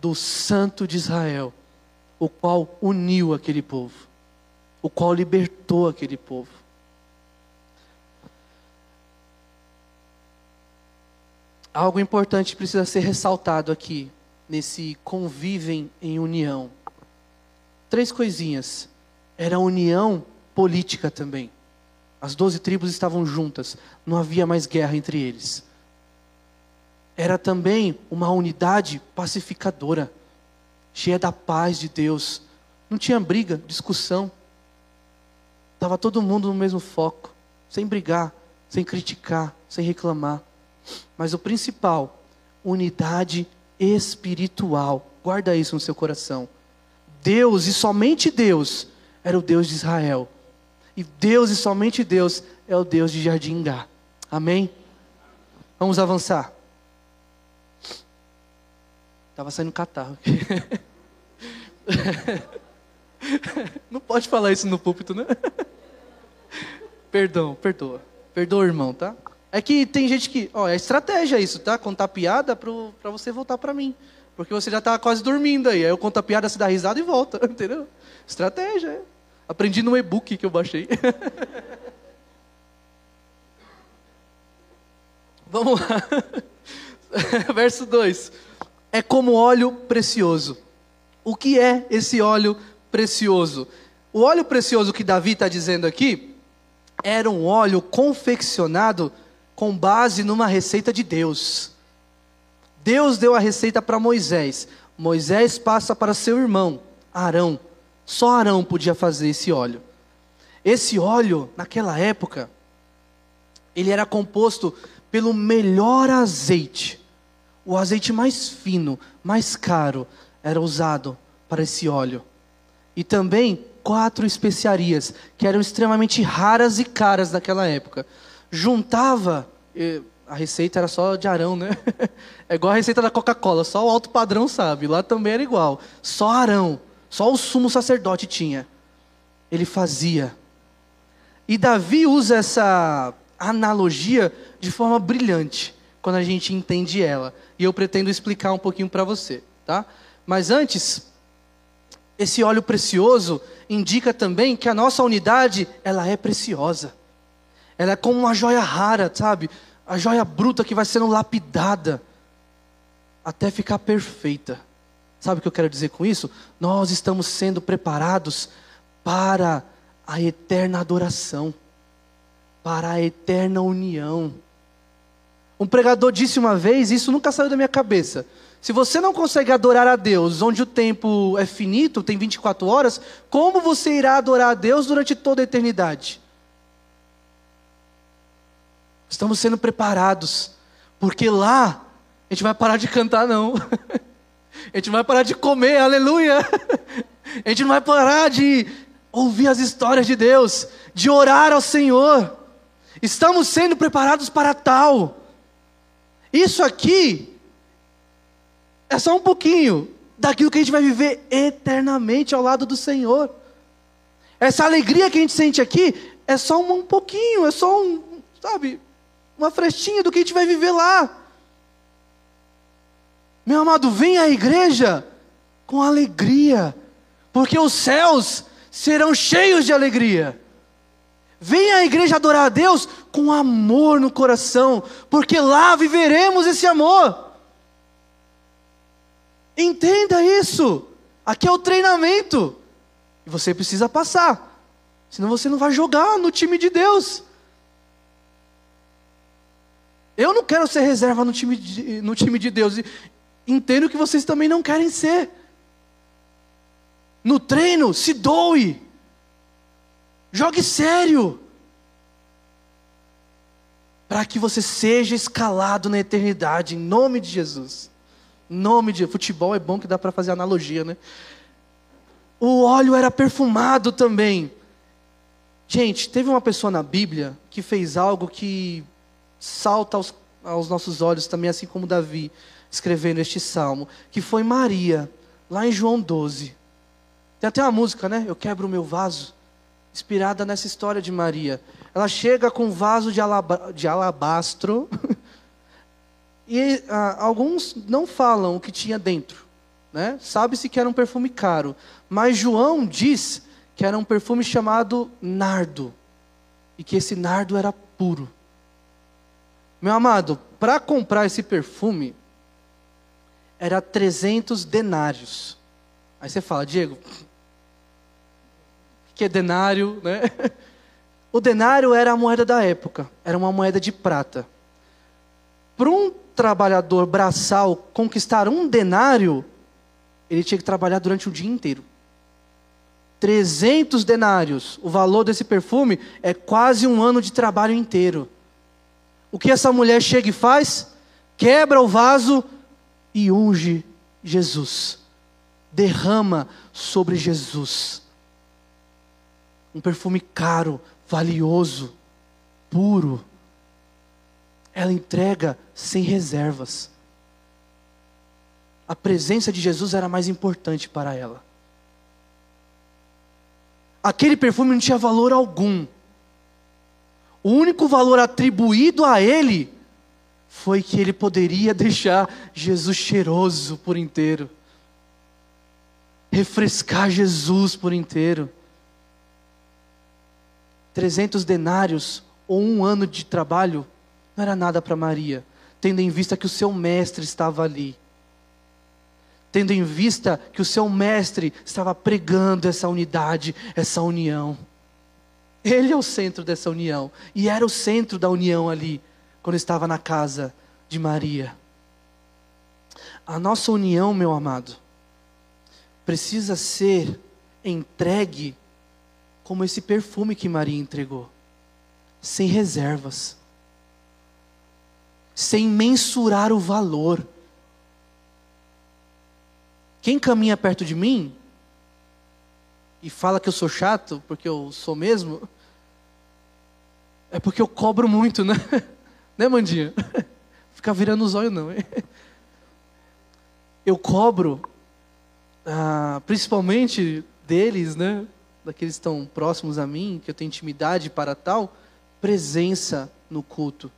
do Santo de Israel, o qual uniu aquele povo, o qual libertou aquele povo. Algo importante precisa ser ressaltado aqui, nesse convivem em união. Três coisinhas. Era união política também. As doze tribos estavam juntas, não havia mais guerra entre eles. Era também uma unidade pacificadora, cheia da paz de Deus. Não tinha briga, discussão. Estava todo mundo no mesmo foco, sem brigar, sem criticar, sem reclamar. Mas o principal, unidade espiritual. Guarda isso no seu coração. Deus e somente Deus era o Deus de Israel. E Deus e somente Deus é o Deus de Jardim Gá. Amém? Vamos avançar. Estava saindo catarro aqui. Não pode falar isso no púlpito, né? Perdão, perdoa. Perdoa, irmão, tá? É que tem gente que, ó, é estratégia isso, tá? Contar piada para você voltar para mim. Porque você já tá quase dormindo aí. Aí eu conto a piada, você dá risada e volta, entendeu? Estratégia, é. Aprendi no e-book que eu baixei. Vamos lá. Verso 2. É como óleo precioso. O que é esse óleo precioso? O óleo precioso que Davi está dizendo aqui era um óleo confeccionado com base numa receita de Deus. Deus deu a receita para Moisés. Moisés passa para seu irmão, Arão. Só Arão podia fazer esse óleo. Esse óleo, naquela época, ele era composto pelo melhor azeite. O azeite mais fino, mais caro, era usado para esse óleo. E também quatro especiarias, que eram extremamente raras e caras naquela época. Juntava, a receita era só de Arão, né? É igual a receita da Coca-Cola, só o alto padrão sabe. Lá também era igual. Só Arão só o sumo sacerdote tinha. Ele fazia. E Davi usa essa analogia de forma brilhante quando a gente entende ela. E eu pretendo explicar um pouquinho para você, tá? Mas antes, esse óleo precioso indica também que a nossa unidade, ela é preciosa. Ela é como uma joia rara, sabe? A joia bruta que vai sendo lapidada até ficar perfeita. Sabe o que eu quero dizer com isso? Nós estamos sendo preparados para a eterna adoração, para a eterna união. Um pregador disse uma vez, isso nunca saiu da minha cabeça. Se você não consegue adorar a Deus, onde o tempo é finito, tem 24 horas, como você irá adorar a Deus durante toda a eternidade? Estamos sendo preparados, porque lá a gente vai parar de cantar, não. A gente vai parar de comer, aleluia. A gente não vai parar de ouvir as histórias de Deus, de orar ao Senhor. Estamos sendo preparados para tal. Isso aqui é só um pouquinho daquilo que a gente vai viver eternamente ao lado do Senhor. Essa alegria que a gente sente aqui é só um pouquinho, é só um, sabe, uma frestinha do que a gente vai viver lá. Meu amado, vem à igreja com alegria, porque os céus serão cheios de alegria. Venha à igreja adorar a Deus com amor no coração, porque lá viveremos esse amor. Entenda isso. Aqui é o treinamento. E você precisa passar. Senão você não vai jogar no time de Deus. Eu não quero ser reserva no time de, no time de Deus. Entendo que vocês também não querem ser. No treino, se doe. Jogue sério. Para que você seja escalado na eternidade, em nome de Jesus. Nome de futebol é bom que dá para fazer analogia, né? O óleo era perfumado também. Gente, teve uma pessoa na Bíblia que fez algo que salta aos, aos nossos olhos também, assim como Davi escrevendo este salmo, que foi Maria, lá em João 12. Tem até uma música, né? Eu quebro o meu vaso inspirada nessa história de Maria. Ela chega com um vaso de, alaba, de alabastro, e ah, alguns não falam o que tinha dentro. Né? Sabe-se que era um perfume caro, mas João diz que era um perfume chamado nardo, e que esse nardo era puro. Meu amado, para comprar esse perfume, era 300 denários. Aí você fala, Diego, que é denário, né? O denário era a moeda da época, era uma moeda de prata. Para um trabalhador braçal conquistar um denário, ele tinha que trabalhar durante o dia inteiro. 300 denários, o valor desse perfume é quase um ano de trabalho inteiro. O que essa mulher chega e faz? Quebra o vaso e unge Jesus. Derrama sobre Jesus um perfume caro, valioso, puro. Ela entrega sem reservas. A presença de Jesus era mais importante para ela. Aquele perfume não tinha valor algum. O único valor atribuído a ele foi que ele poderia deixar Jesus cheiroso por inteiro, refrescar Jesus por inteiro. 300 denários ou um ano de trabalho não era nada para Maria, tendo em vista que o seu mestre estava ali. Tendo em vista que o seu mestre estava pregando essa unidade, essa união. Ele é o centro dessa união. E era o centro da união ali, quando estava na casa de Maria. A nossa união, meu amado, precisa ser entregue como esse perfume que Maria entregou, sem reservas, sem mensurar o valor. Quem caminha perto de mim e fala que eu sou chato, porque eu sou mesmo, é porque eu cobro muito, né? Né, Mandinha? Ficar virando os olhos, não. Eu cobro, ah, principalmente deles, né? daqueles que estão próximos a mim, que eu tenho intimidade para tal, presença no culto.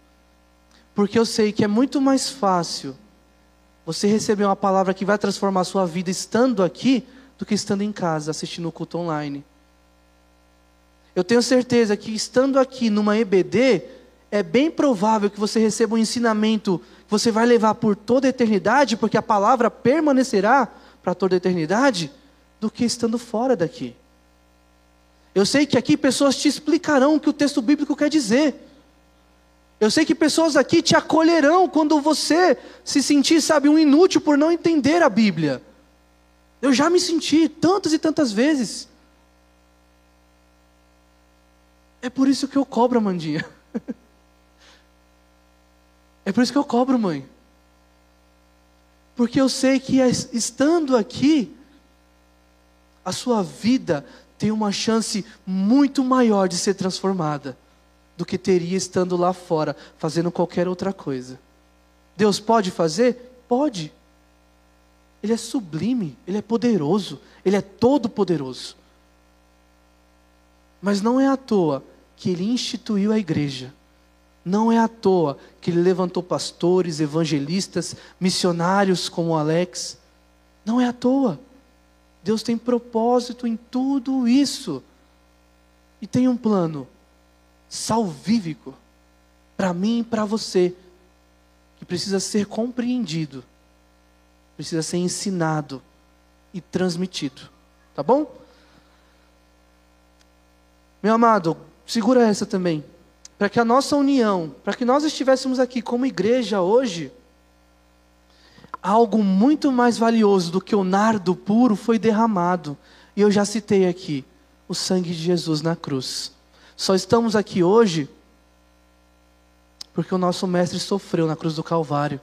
Porque eu sei que é muito mais fácil você receber uma palavra que vai transformar a sua vida estando aqui do que estando em casa assistindo o culto online. Eu tenho certeza que estando aqui numa EBD, é bem provável que você receba um ensinamento que você vai levar por toda a eternidade, porque a palavra permanecerá para toda a eternidade, do que estando fora daqui. Eu sei que aqui pessoas te explicarão o que o texto bíblico quer dizer. Eu sei que pessoas aqui te acolherão quando você se sentir, sabe, um inútil por não entender a Bíblia. Eu já me senti tantas e tantas vezes. É por isso que eu cobro, Amandinha. É por isso que eu cobro, mãe. Porque eu sei que estando aqui, a sua vida tem uma chance muito maior de ser transformada do que teria estando lá fora, fazendo qualquer outra coisa. Deus pode fazer? Pode. Ele é sublime, ele é poderoso, ele é todo poderoso. Mas não é à toa que ele instituiu a igreja. Não é à toa que ele levantou pastores, evangelistas, missionários como Alex. Não é à toa. Deus tem propósito em tudo isso. E tem um plano salvífico para mim e para você, que precisa ser compreendido, precisa ser ensinado e transmitido. Tá bom? Meu amado, segura essa também para que a nossa união, para que nós estivéssemos aqui como igreja hoje, algo muito mais valioso do que o nardo puro foi derramado. E eu já citei aqui o sangue de Jesus na cruz. Só estamos aqui hoje porque o nosso mestre sofreu na cruz do Calvário.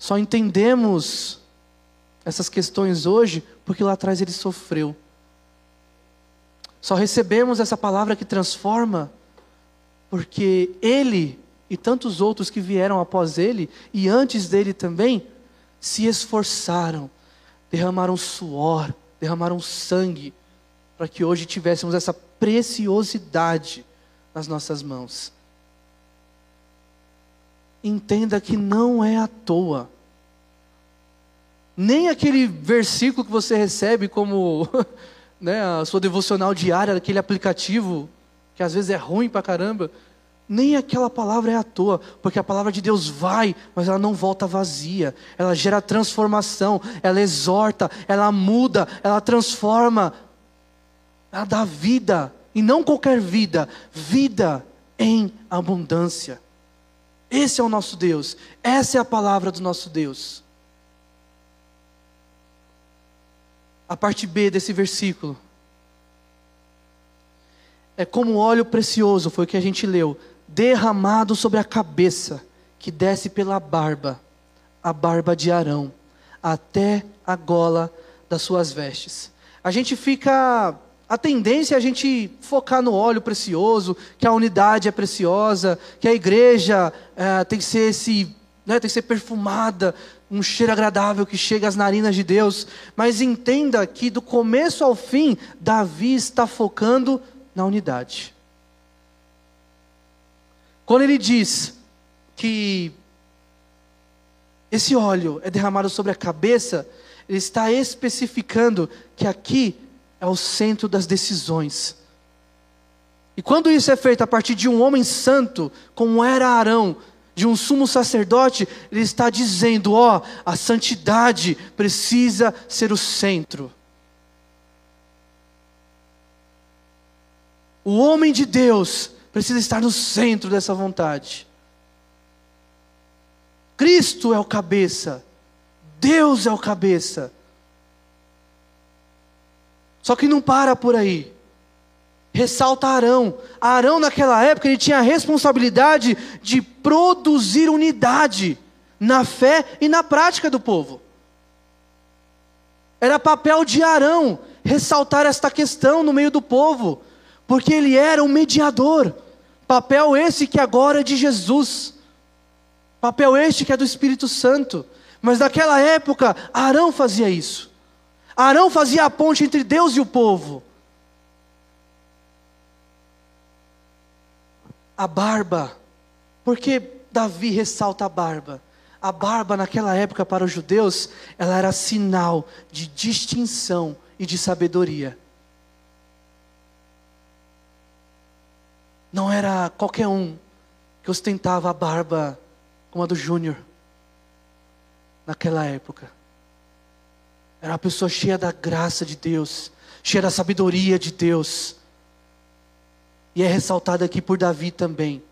Só entendemos essas questões hoje porque lá atrás ele sofreu. Só recebemos essa palavra que transforma porque ele e tantos outros que vieram após ele e antes dele também se esforçaram, derramaram suor, derramaram sangue, para que hoje tivéssemos essa preciosidade nas nossas mãos. Entenda que não é à toa. Nem aquele versículo que você recebe como né, a sua devocional diária, aquele aplicativo que às vezes é ruim pra caramba, nem aquela palavra é à toa, porque a palavra de Deus vai, mas ela não volta vazia, ela gera transformação, ela exorta, ela muda, ela transforma, ela dá vida, e não qualquer vida, vida em abundância. Esse é o nosso Deus, essa é a palavra do nosso Deus. A parte B desse versículo é como óleo precioso, foi o que a gente leu, derramado sobre a cabeça, que desce pela barba, a barba de Arão, até a gola das suas vestes. A gente fica. A tendência é a gente focar no óleo precioso, que a unidade é preciosa, que a igreja é, tem que ser esse, né, tem que ser perfumada, um cheiro agradável que chega às narinas de Deus. Mas entenda que do começo ao fim, Davi está focando na unidade. Quando ele diz que esse óleo é derramado sobre a cabeça, ele está especificando que aqui é o centro das decisões. E quando isso é feito a partir de um homem santo, como era Arão, de um sumo sacerdote, ele está dizendo: ó, a santidade precisa ser o centro. O homem de Deus precisa estar no centro dessa vontade. Cristo é o cabeça, Deus é o cabeça. Só que não para por aí. Ressalta Arão. Arão, naquela época, ele tinha a responsabilidade de produzir unidade na fé e na prática do povo. Era papel de Arão ressaltar esta questão no meio do povo porque ele era um mediador. Papel esse que agora é de Jesus. Papel este que é do Espírito Santo. Mas naquela época, Arão fazia isso. Arão fazia a ponte entre Deus e o povo. A barba. Porque Davi ressalta a barba? A barba naquela época para os judeus, ela era sinal de distinção e de sabedoria. Não era qualquer um que ostentava a barba como a do Júnior naquela época. Era uma pessoa cheia da graça de Deus, cheia da sabedoria de Deus. E é ressaltado aqui por Davi também.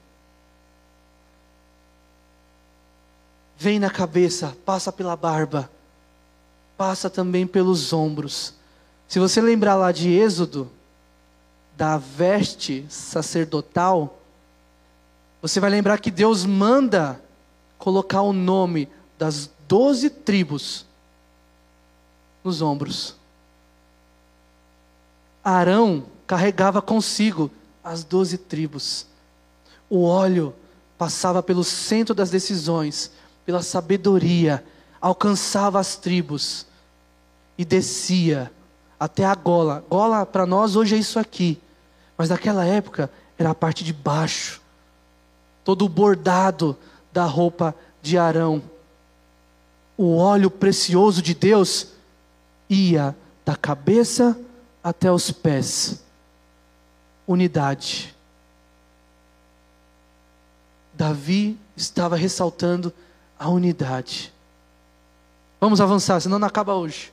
Vem na cabeça, passa pela barba, passa também pelos ombros. Se você lembrar lá de Êxodo, da veste sacerdotal, você vai lembrar que Deus manda colocar o nome das doze tribos nos ombros. Arão carregava consigo as doze tribos. O óleo passava pelo centro das decisões, pela sabedoria, alcançava as tribos e descia até a gola. Gola para nós hoje é isso aqui, mas naquela época era a parte de baixo, todo o bordado da roupa de Arão. O óleo precioso de Deus ia da cabeça até os pés. Unidade. Davi estava ressaltando a unidade. Vamos avançar, senão não acaba hoje.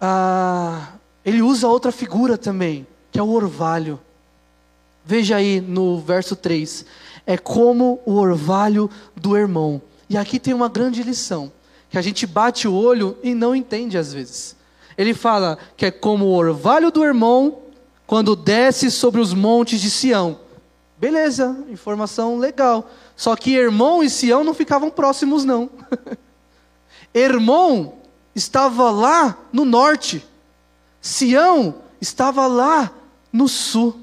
Ah, ele usa outra figura também, que é o orvalho. Veja aí no verso 3. É como o orvalho do irmão. E aqui tem uma grande lição, que a gente bate o olho e não entende às vezes. Ele fala que é como o orvalho do irmão quando desce sobre os montes de Sião. Beleza, informação legal. Só que Irmão e Sião não ficavam próximos, não. Irmão estava lá no norte, Sião estava lá no sul.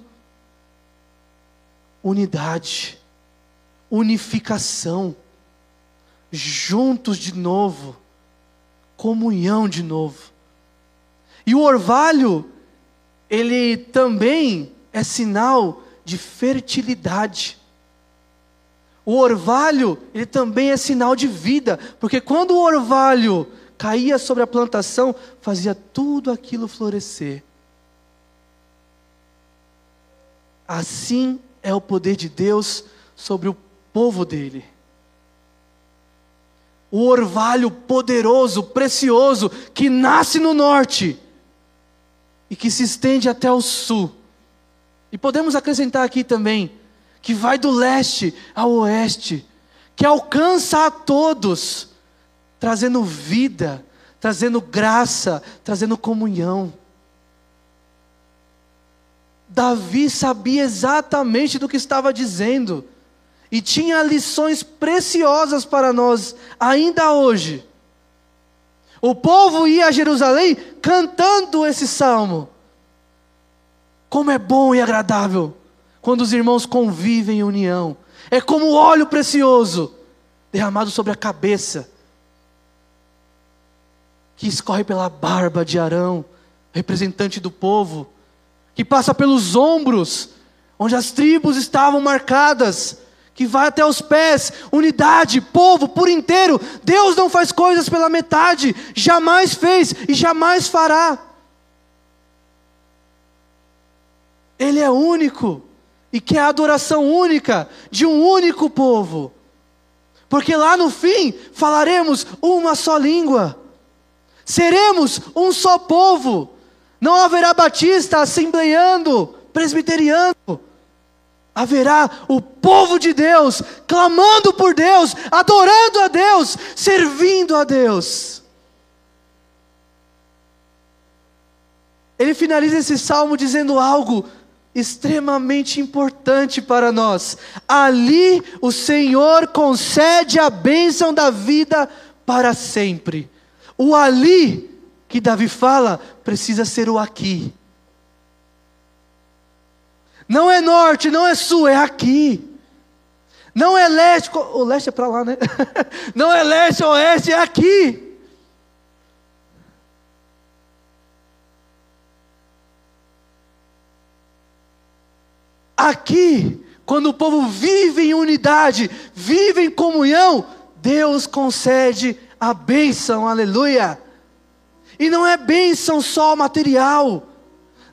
Unidade, unificação, juntos de novo, comunhão de novo. E o orvalho, ele também é sinal de fertilidade. O orvalho, ele também é sinal de vida, porque quando o orvalho caía sobre a plantação, fazia tudo aquilo florescer. Assim é o poder de Deus sobre o povo dele. O orvalho poderoso, precioso, que nasce no norte e que se estende até o sul. E podemos acrescentar aqui também que vai do leste ao oeste, que alcança a todos, trazendo vida, trazendo graça, trazendo comunhão. Davi sabia exatamente do que estava dizendo e tinha lições preciosas para nós ainda hoje. O povo ia a Jerusalém cantando esse salmo. Como é bom e agradável quando os irmãos convivem em união. É como óleo precioso derramado sobre a cabeça, que escorre pela barba de Arão, representante do povo, que passa pelos ombros, onde as tribos estavam marcadas, que vai até os pés, unidade, povo por inteiro. Deus não faz coisas pela metade, jamais fez e jamais fará. Ele é único e que é a adoração única de um único povo. Porque lá no fim falaremos uma só língua, seremos um só povo, não haverá batista, assembleiando, presbiteriano, haverá o povo de Deus, clamando por Deus, adorando a Deus, servindo a Deus. Ele finaliza esse salmo dizendo algo extremamente importante para nós. Ali o Senhor concede a bênção da vida para sempre. O ali que Davi fala precisa ser o aqui. Não é norte, não é sul, é aqui. Não é leste, o leste é para lá, né? Não é leste, oeste, é aqui. Aqui, quando o povo vive em unidade, vive em comunhão, Deus concede a bênção, aleluia. E não é bênção só material,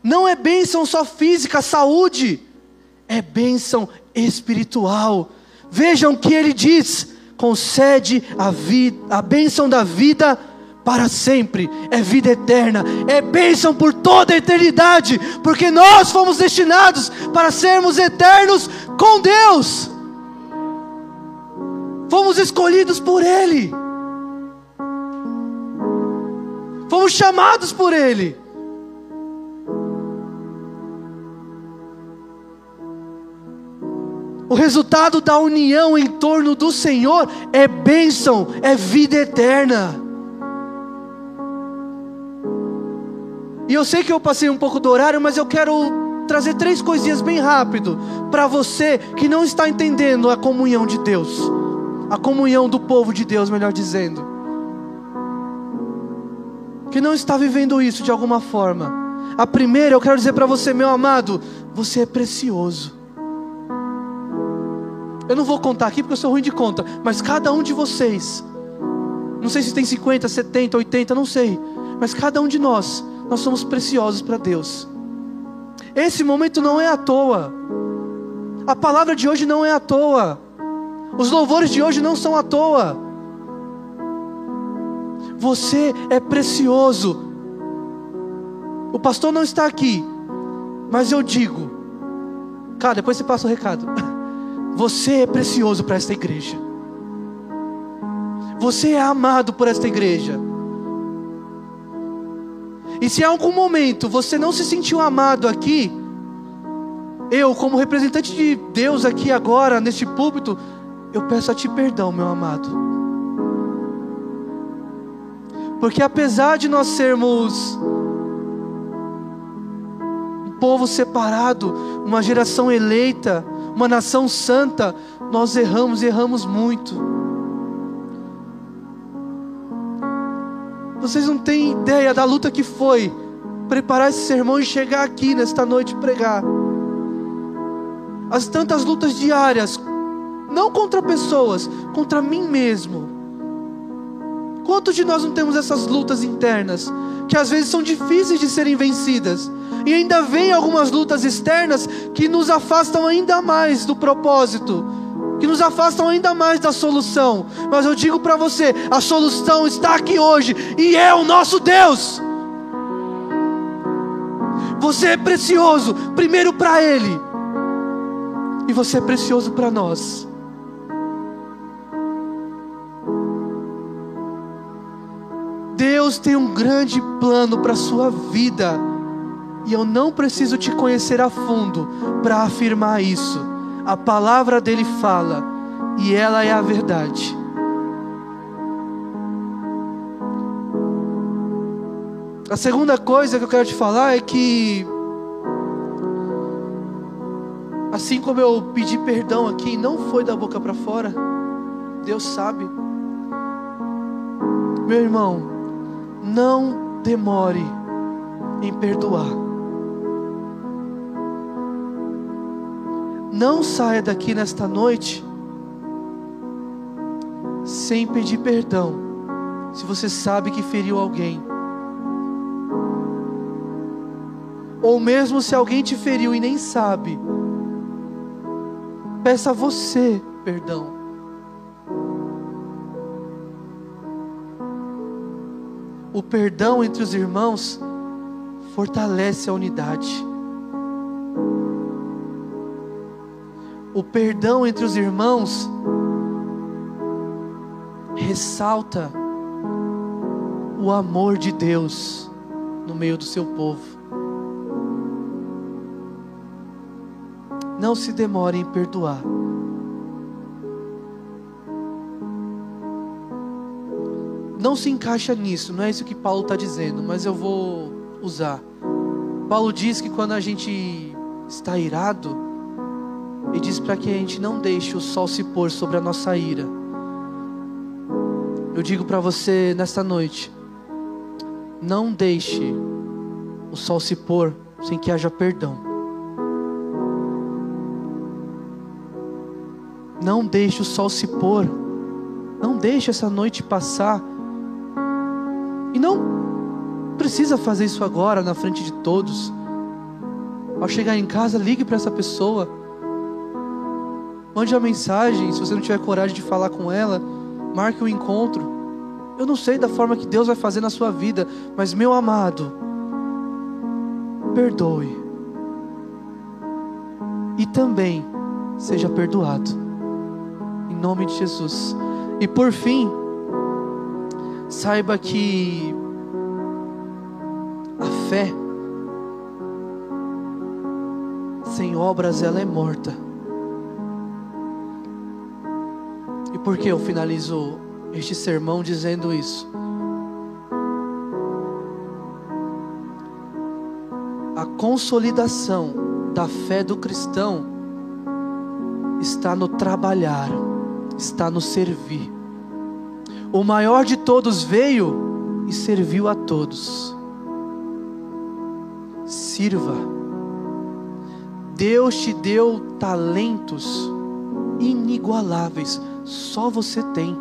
não é bênção só física, saúde, é bênção espiritual. Vejam que ele diz: concede a, vida, a bênção da vida para sempre, é vida eterna, é bênção por toda a eternidade, porque nós fomos destinados para sermos eternos com Deus, fomos escolhidos por Ele, fomos chamados por Ele. O resultado da união em torno do Senhor é bênção, é vida eterna. E eu sei que eu passei um pouco do horário, mas eu quero trazer três coisinhas bem rápido para você que não está entendendo a comunhão de Deus, a comunhão do povo de Deus, melhor dizendo, que não está vivendo isso de alguma forma. A primeira, eu quero dizer para você, meu amado, você é precioso. Eu não vou contar aqui porque eu sou ruim de conta, mas cada um de vocês, não sei se tem 50, 70, 80, não sei, mas cada um de nós, nós somos preciosos para Deus. Esse momento não é à toa. A palavra de hoje não é à toa. Os louvores de hoje não são à toa. Você é precioso. O pastor não está aqui, mas eu digo, cara, depois você passa o recado. Você é precioso para esta igreja. Você é amado por esta igreja. E se em algum momento você não se sentiu amado aqui, eu, como representante de Deus aqui agora, neste púlpito, eu peço a Ti perdão, meu amado. Porque apesar de nós sermos um povo separado, uma geração eleita, uma nação santa, nós erramos e erramos muito. Vocês não têm ideia da luta que foi preparar esse sermão e chegar aqui nesta noite pregar. As tantas lutas diárias, não contra pessoas, contra mim mesmo. Quantos de nós não temos essas lutas internas, que às vezes são difíceis de serem vencidas, e ainda vem algumas lutas externas que nos afastam ainda mais do propósito, que nos afastam ainda mais da solução. Mas eu digo para você: a solução está aqui hoje e é o nosso Deus. Você é precioso, primeiro para Ele, e você é precioso para nós. Deus tem um grande plano para a sua vida, e eu não preciso te conhecer a fundo para afirmar isso a palavra dele fala e ela é a verdade. A segunda coisa que eu quero te falar é que, assim como eu pedi perdão aqui, não foi da boca para fora, Deus sabe. Meu irmão, não demore em perdoar. Não saia daqui nesta noite sem pedir perdão, se você sabe que feriu alguém. Ou mesmo se alguém te feriu e nem sabe, peça a você perdão. O perdão entre os irmãos fortalece a unidade. o perdão entre os irmãos ressalta o amor de Deus no meio do seu povo. Não se demore em perdoar. Não se encaixa nisso, não é isso que Paulo está dizendo, mas eu vou usar. Paulo diz que quando a gente está irado, e diz para que a gente não deixe o sol se pôr sobre a nossa ira. Eu digo para você nesta noite: não deixe o sol se pôr sem que haja perdão. Não deixe o sol se pôr. Não deixe essa noite passar. Não precisa fazer isso agora na frente de todos. Ao chegar em casa, ligue para essa pessoa. Mande uma mensagem, se você não tiver coragem de falar com ela, marque um encontro. Eu não sei da forma que Deus vai fazer na sua vida, mas meu amado, perdoe. E também seja perdoado. Em nome de Jesus. E por fim, saiba que a fé sem obras ela é morta. Por que eu finalizo este sermão dizendo isso? A consolidação da fé do cristão está no trabalhar, está no servir. O maior de todos veio e serviu a todos. Sirva. Deus te deu talentos inigualáveis só você tem.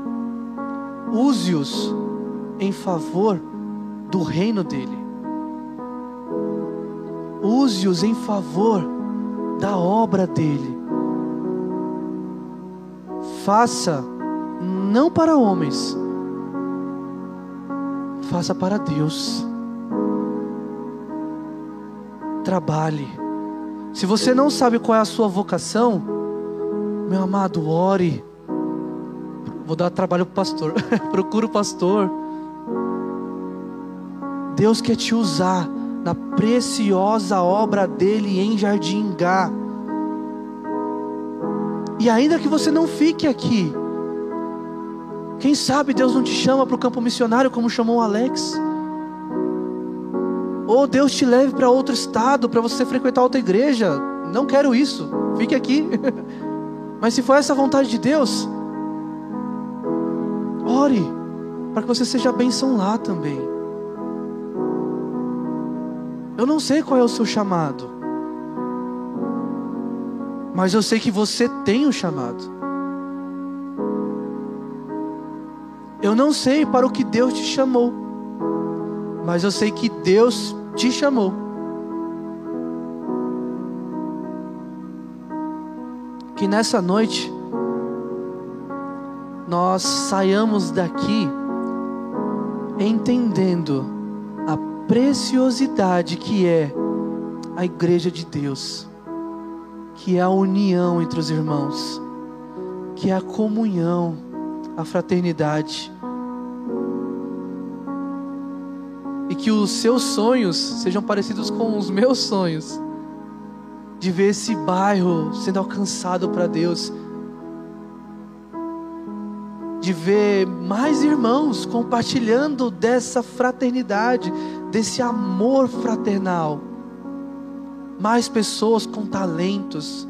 Use-os em favor do reino dele. Use-os em favor da obra dele. Faça não para homens, faça para Deus. Trabalhe. Se você não sabe qual é a sua vocação, meu amado, ore Vou dar trabalho para o pastor. Procura o pastor. Deus quer te usar na preciosa obra dele em Jardim Gá. E ainda que você não fique aqui, quem sabe Deus não te chama para o campo missionário como chamou o Alex? Ou Deus te leve para outro estado para você frequentar outra igreja? Não quero isso, fique aqui. Mas se for essa vontade de Deus, Ore para que você seja bênção lá também. Eu não sei qual é o seu chamado, mas eu sei que você tem o um chamado. Eu não sei para o que Deus te chamou, mas eu sei que Deus te chamou. Que nessa noite nós saiamos daqui entendendo a preciosidade que é a igreja de Deus, que é a união entre os irmãos, que é a comunhão, a fraternidade. E que os seus sonhos sejam parecidos com os meus sonhos, de ver esse bairro sendo alcançado para Deus de ver mais irmãos compartilhando dessa fraternidade, desse amor fraternal. Mais pessoas com talentos,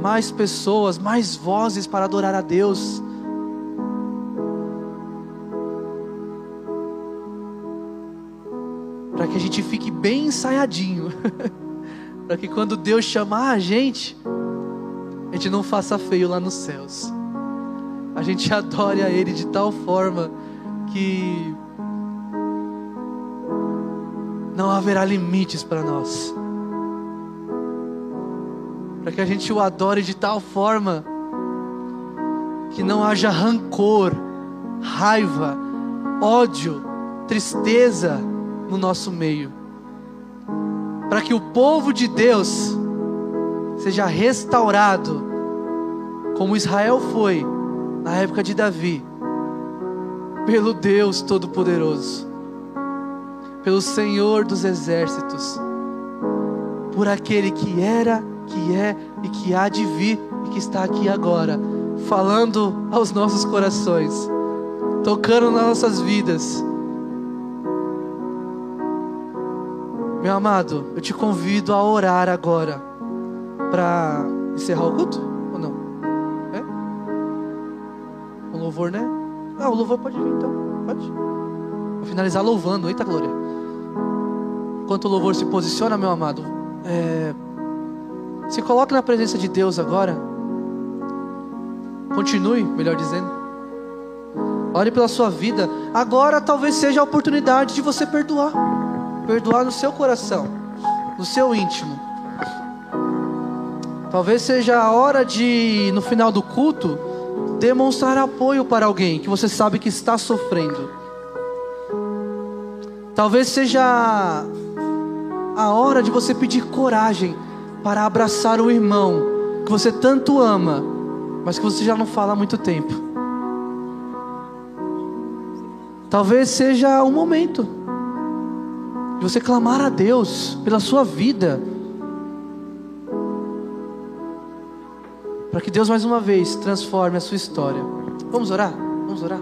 mais pessoas, mais vozes para adorar a Deus. Que a gente fique bem ensaiadinho. para que quando Deus chamar a gente, a gente não faça feio lá nos céus a gente adore a Ele de tal forma que não haverá limites para nós. Para que a gente o adore de tal forma que não haja rancor, raiva, ódio, tristeza no nosso meio. Para que o povo de Deus seja restaurado, como Israel foi na época de Davi, pelo Deus Todo-Poderoso, pelo Senhor dos Exércitos, por aquele que era, que é e que há de vir e que está aqui agora, falando aos nossos corações, tocando nas nossas vidas. Meu amado, eu te convido a orar agora para encerrar o culto. louvor, né? Ah, o louvor pode vir então. Pode. Vou finalizar louvando. Eita glória. Enquanto o louvor se posiciona, meu amado, é... se coloque na presença de Deus agora. Continue, melhor dizendo. Ore pela sua vida. Agora talvez seja a oportunidade de você perdoar. Perdoar no seu coração, no seu íntimo. Talvez seja a hora de, no final do culto, demonstrar apoio para alguém que você sabe que está sofrendo. Talvez seja a hora de você pedir coragem para abraçar o irmão que você tanto ama, mas que você já não fala há muito tempo. Talvez seja o momento de você clamar a Deus pela sua vida para que Deus mais uma vez transforme a sua história. Vamos orar? Vamos orar?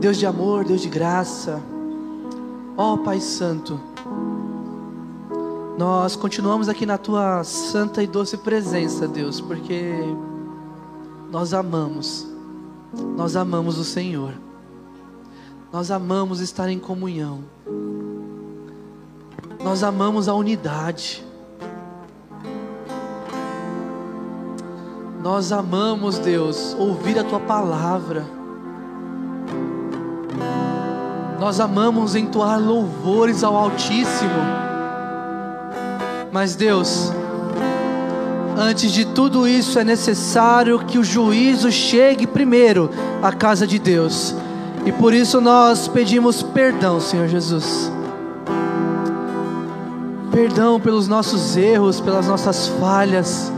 Deus de amor, Deus de graça, ó oh, Pai Santo, nós continuamos aqui na Tua santa e doce presença, Deus, porque nós amamos, nós amamos o Senhor, nós amamos estar em comunhão, nós amamos a unidade, nós amamos, Deus, ouvir a Tua palavra, nós amamos entoar louvores ao Altíssimo. Mas Deus, antes de tudo isso é necessário que o juízo chegue primeiro à casa de Deus. E por isso nós pedimos perdão, Senhor Jesus. Perdão pelos nossos erros, pelas nossas falhas.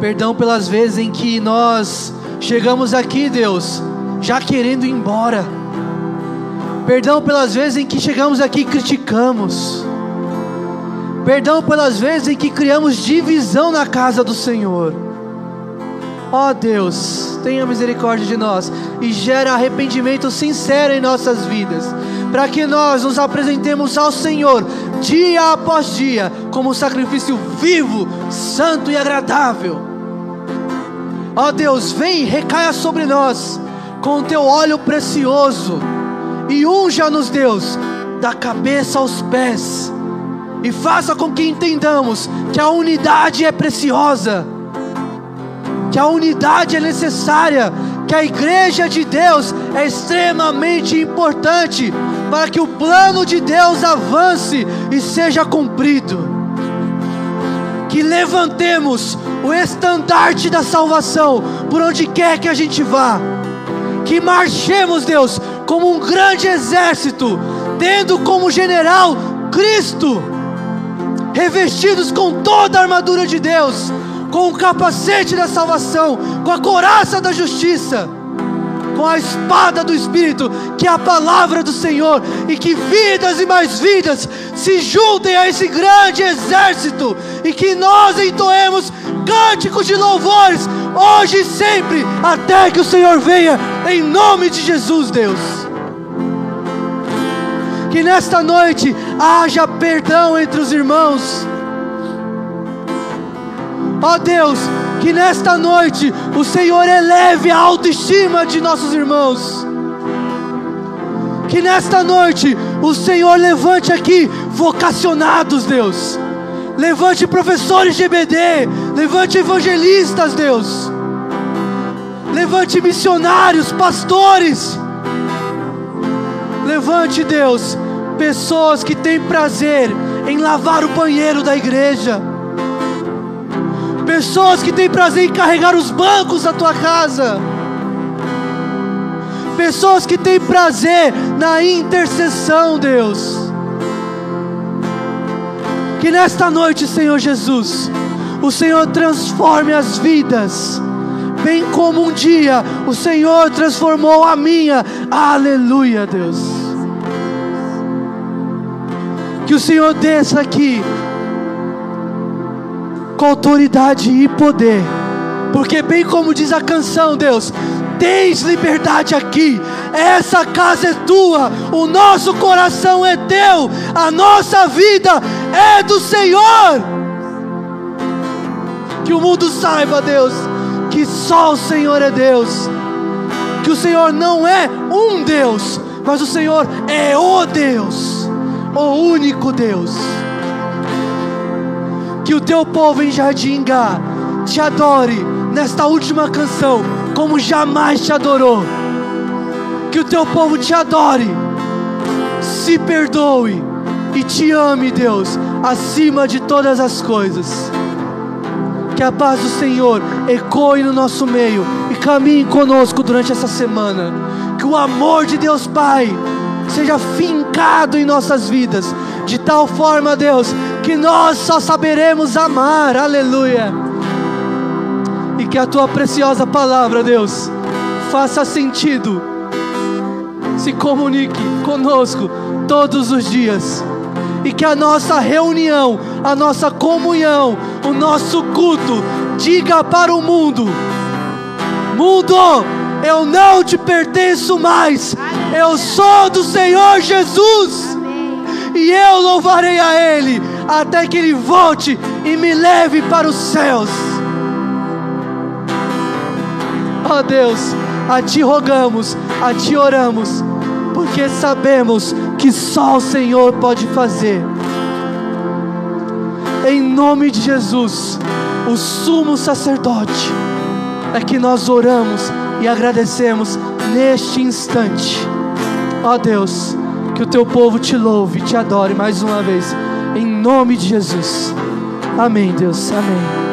Perdão pelas vezes em que nós chegamos aqui, Deus, já querendo ir embora. Perdão pelas vezes em que chegamos aqui e criticamos. Perdão pelas vezes em que criamos divisão na casa do Senhor. Ó oh Deus, tenha misericórdia de nós e gera arrependimento sincero em nossas vidas, para que nós nos apresentemos ao Senhor dia após dia como um sacrifício vivo, santo e agradável. Ó oh Deus, vem, recaia sobre nós com o teu óleo precioso e unja-nos, Deus, da cabeça aos pés, e faça com que entendamos que a unidade é preciosa, que a unidade é necessária, que a igreja de Deus é extremamente importante para que o plano de Deus avance e seja cumprido. Que levantemos o estandarte da salvação por onde quer que a gente vá que marchemos, Deus, como um grande exército, tendo como general Cristo, revestidos com toda a armadura de Deus, com o capacete da salvação, com a coraça da justiça, com a espada do Espírito, que é a palavra do Senhor, e que vidas e mais vidas se juntem a esse grande exército, e que nós entoemos cânticos de louvores hoje e sempre, até que o Senhor venha, em nome de Jesus, Deus. Que nesta noite haja perdão entre os irmãos. Ó oh Deus, que nesta noite o Senhor eleve a autoestima de nossos irmãos. Que nesta noite o Senhor levante aqui vocacionados, Deus Levante professores de EBD, levante evangelistas, Deus. Levante missionários, pastores. Levante, Deus, pessoas que têm prazer em lavar o banheiro da igreja. Pessoas que têm prazer em carregar os bancos da tua casa. Pessoas que têm prazer na intercessão, Deus. Que nesta noite, Senhor Jesus, o Senhor transforme as vidas, bem como um dia o Senhor transformou a minha. Aleluia, Deus. Que o Senhor desça aqui com autoridade e poder, porque, bem como diz a canção, Deus, tens liberdade aqui. Essa casa é tua, o nosso coração é teu, a nossa vida é do Senhor. Que o mundo saiba, Deus, que só o Senhor é Deus. Que o Senhor não é um Deus, mas o Senhor é o Deus, o único Deus. Que o teu povo em Jardim Gá te adore nesta última canção como jamais te adorou. Que o teu povo te adore, se perdoe e te ame, Deus, acima de todas as coisas. Que a paz do Senhor ecoe no nosso meio e caminhe conosco durante essa semana. Que o amor de Deus Pai seja fincado em nossas vidas, de tal forma, Deus, que nós só saberemos amar. Aleluia e que a tua preciosa palavra, Deus, faça sentido, se comunique conosco todos os dias e que a nossa reunião, a nossa comunhão, o nosso culto diga para o mundo: Mundo, eu não te pertenço mais, eu sou do Senhor Jesus e eu louvarei a Ele até que Ele volte e me leve para os céus. Ó oh Deus, a Ti rogamos, a Ti oramos, porque sabemos que só o Senhor pode fazer. Em nome de Jesus, o sumo sacerdote, é que nós oramos e agradecemos neste instante. Ó Deus, que o teu povo te louve te adore mais uma vez, em nome de Jesus. Amém, Deus. Amém.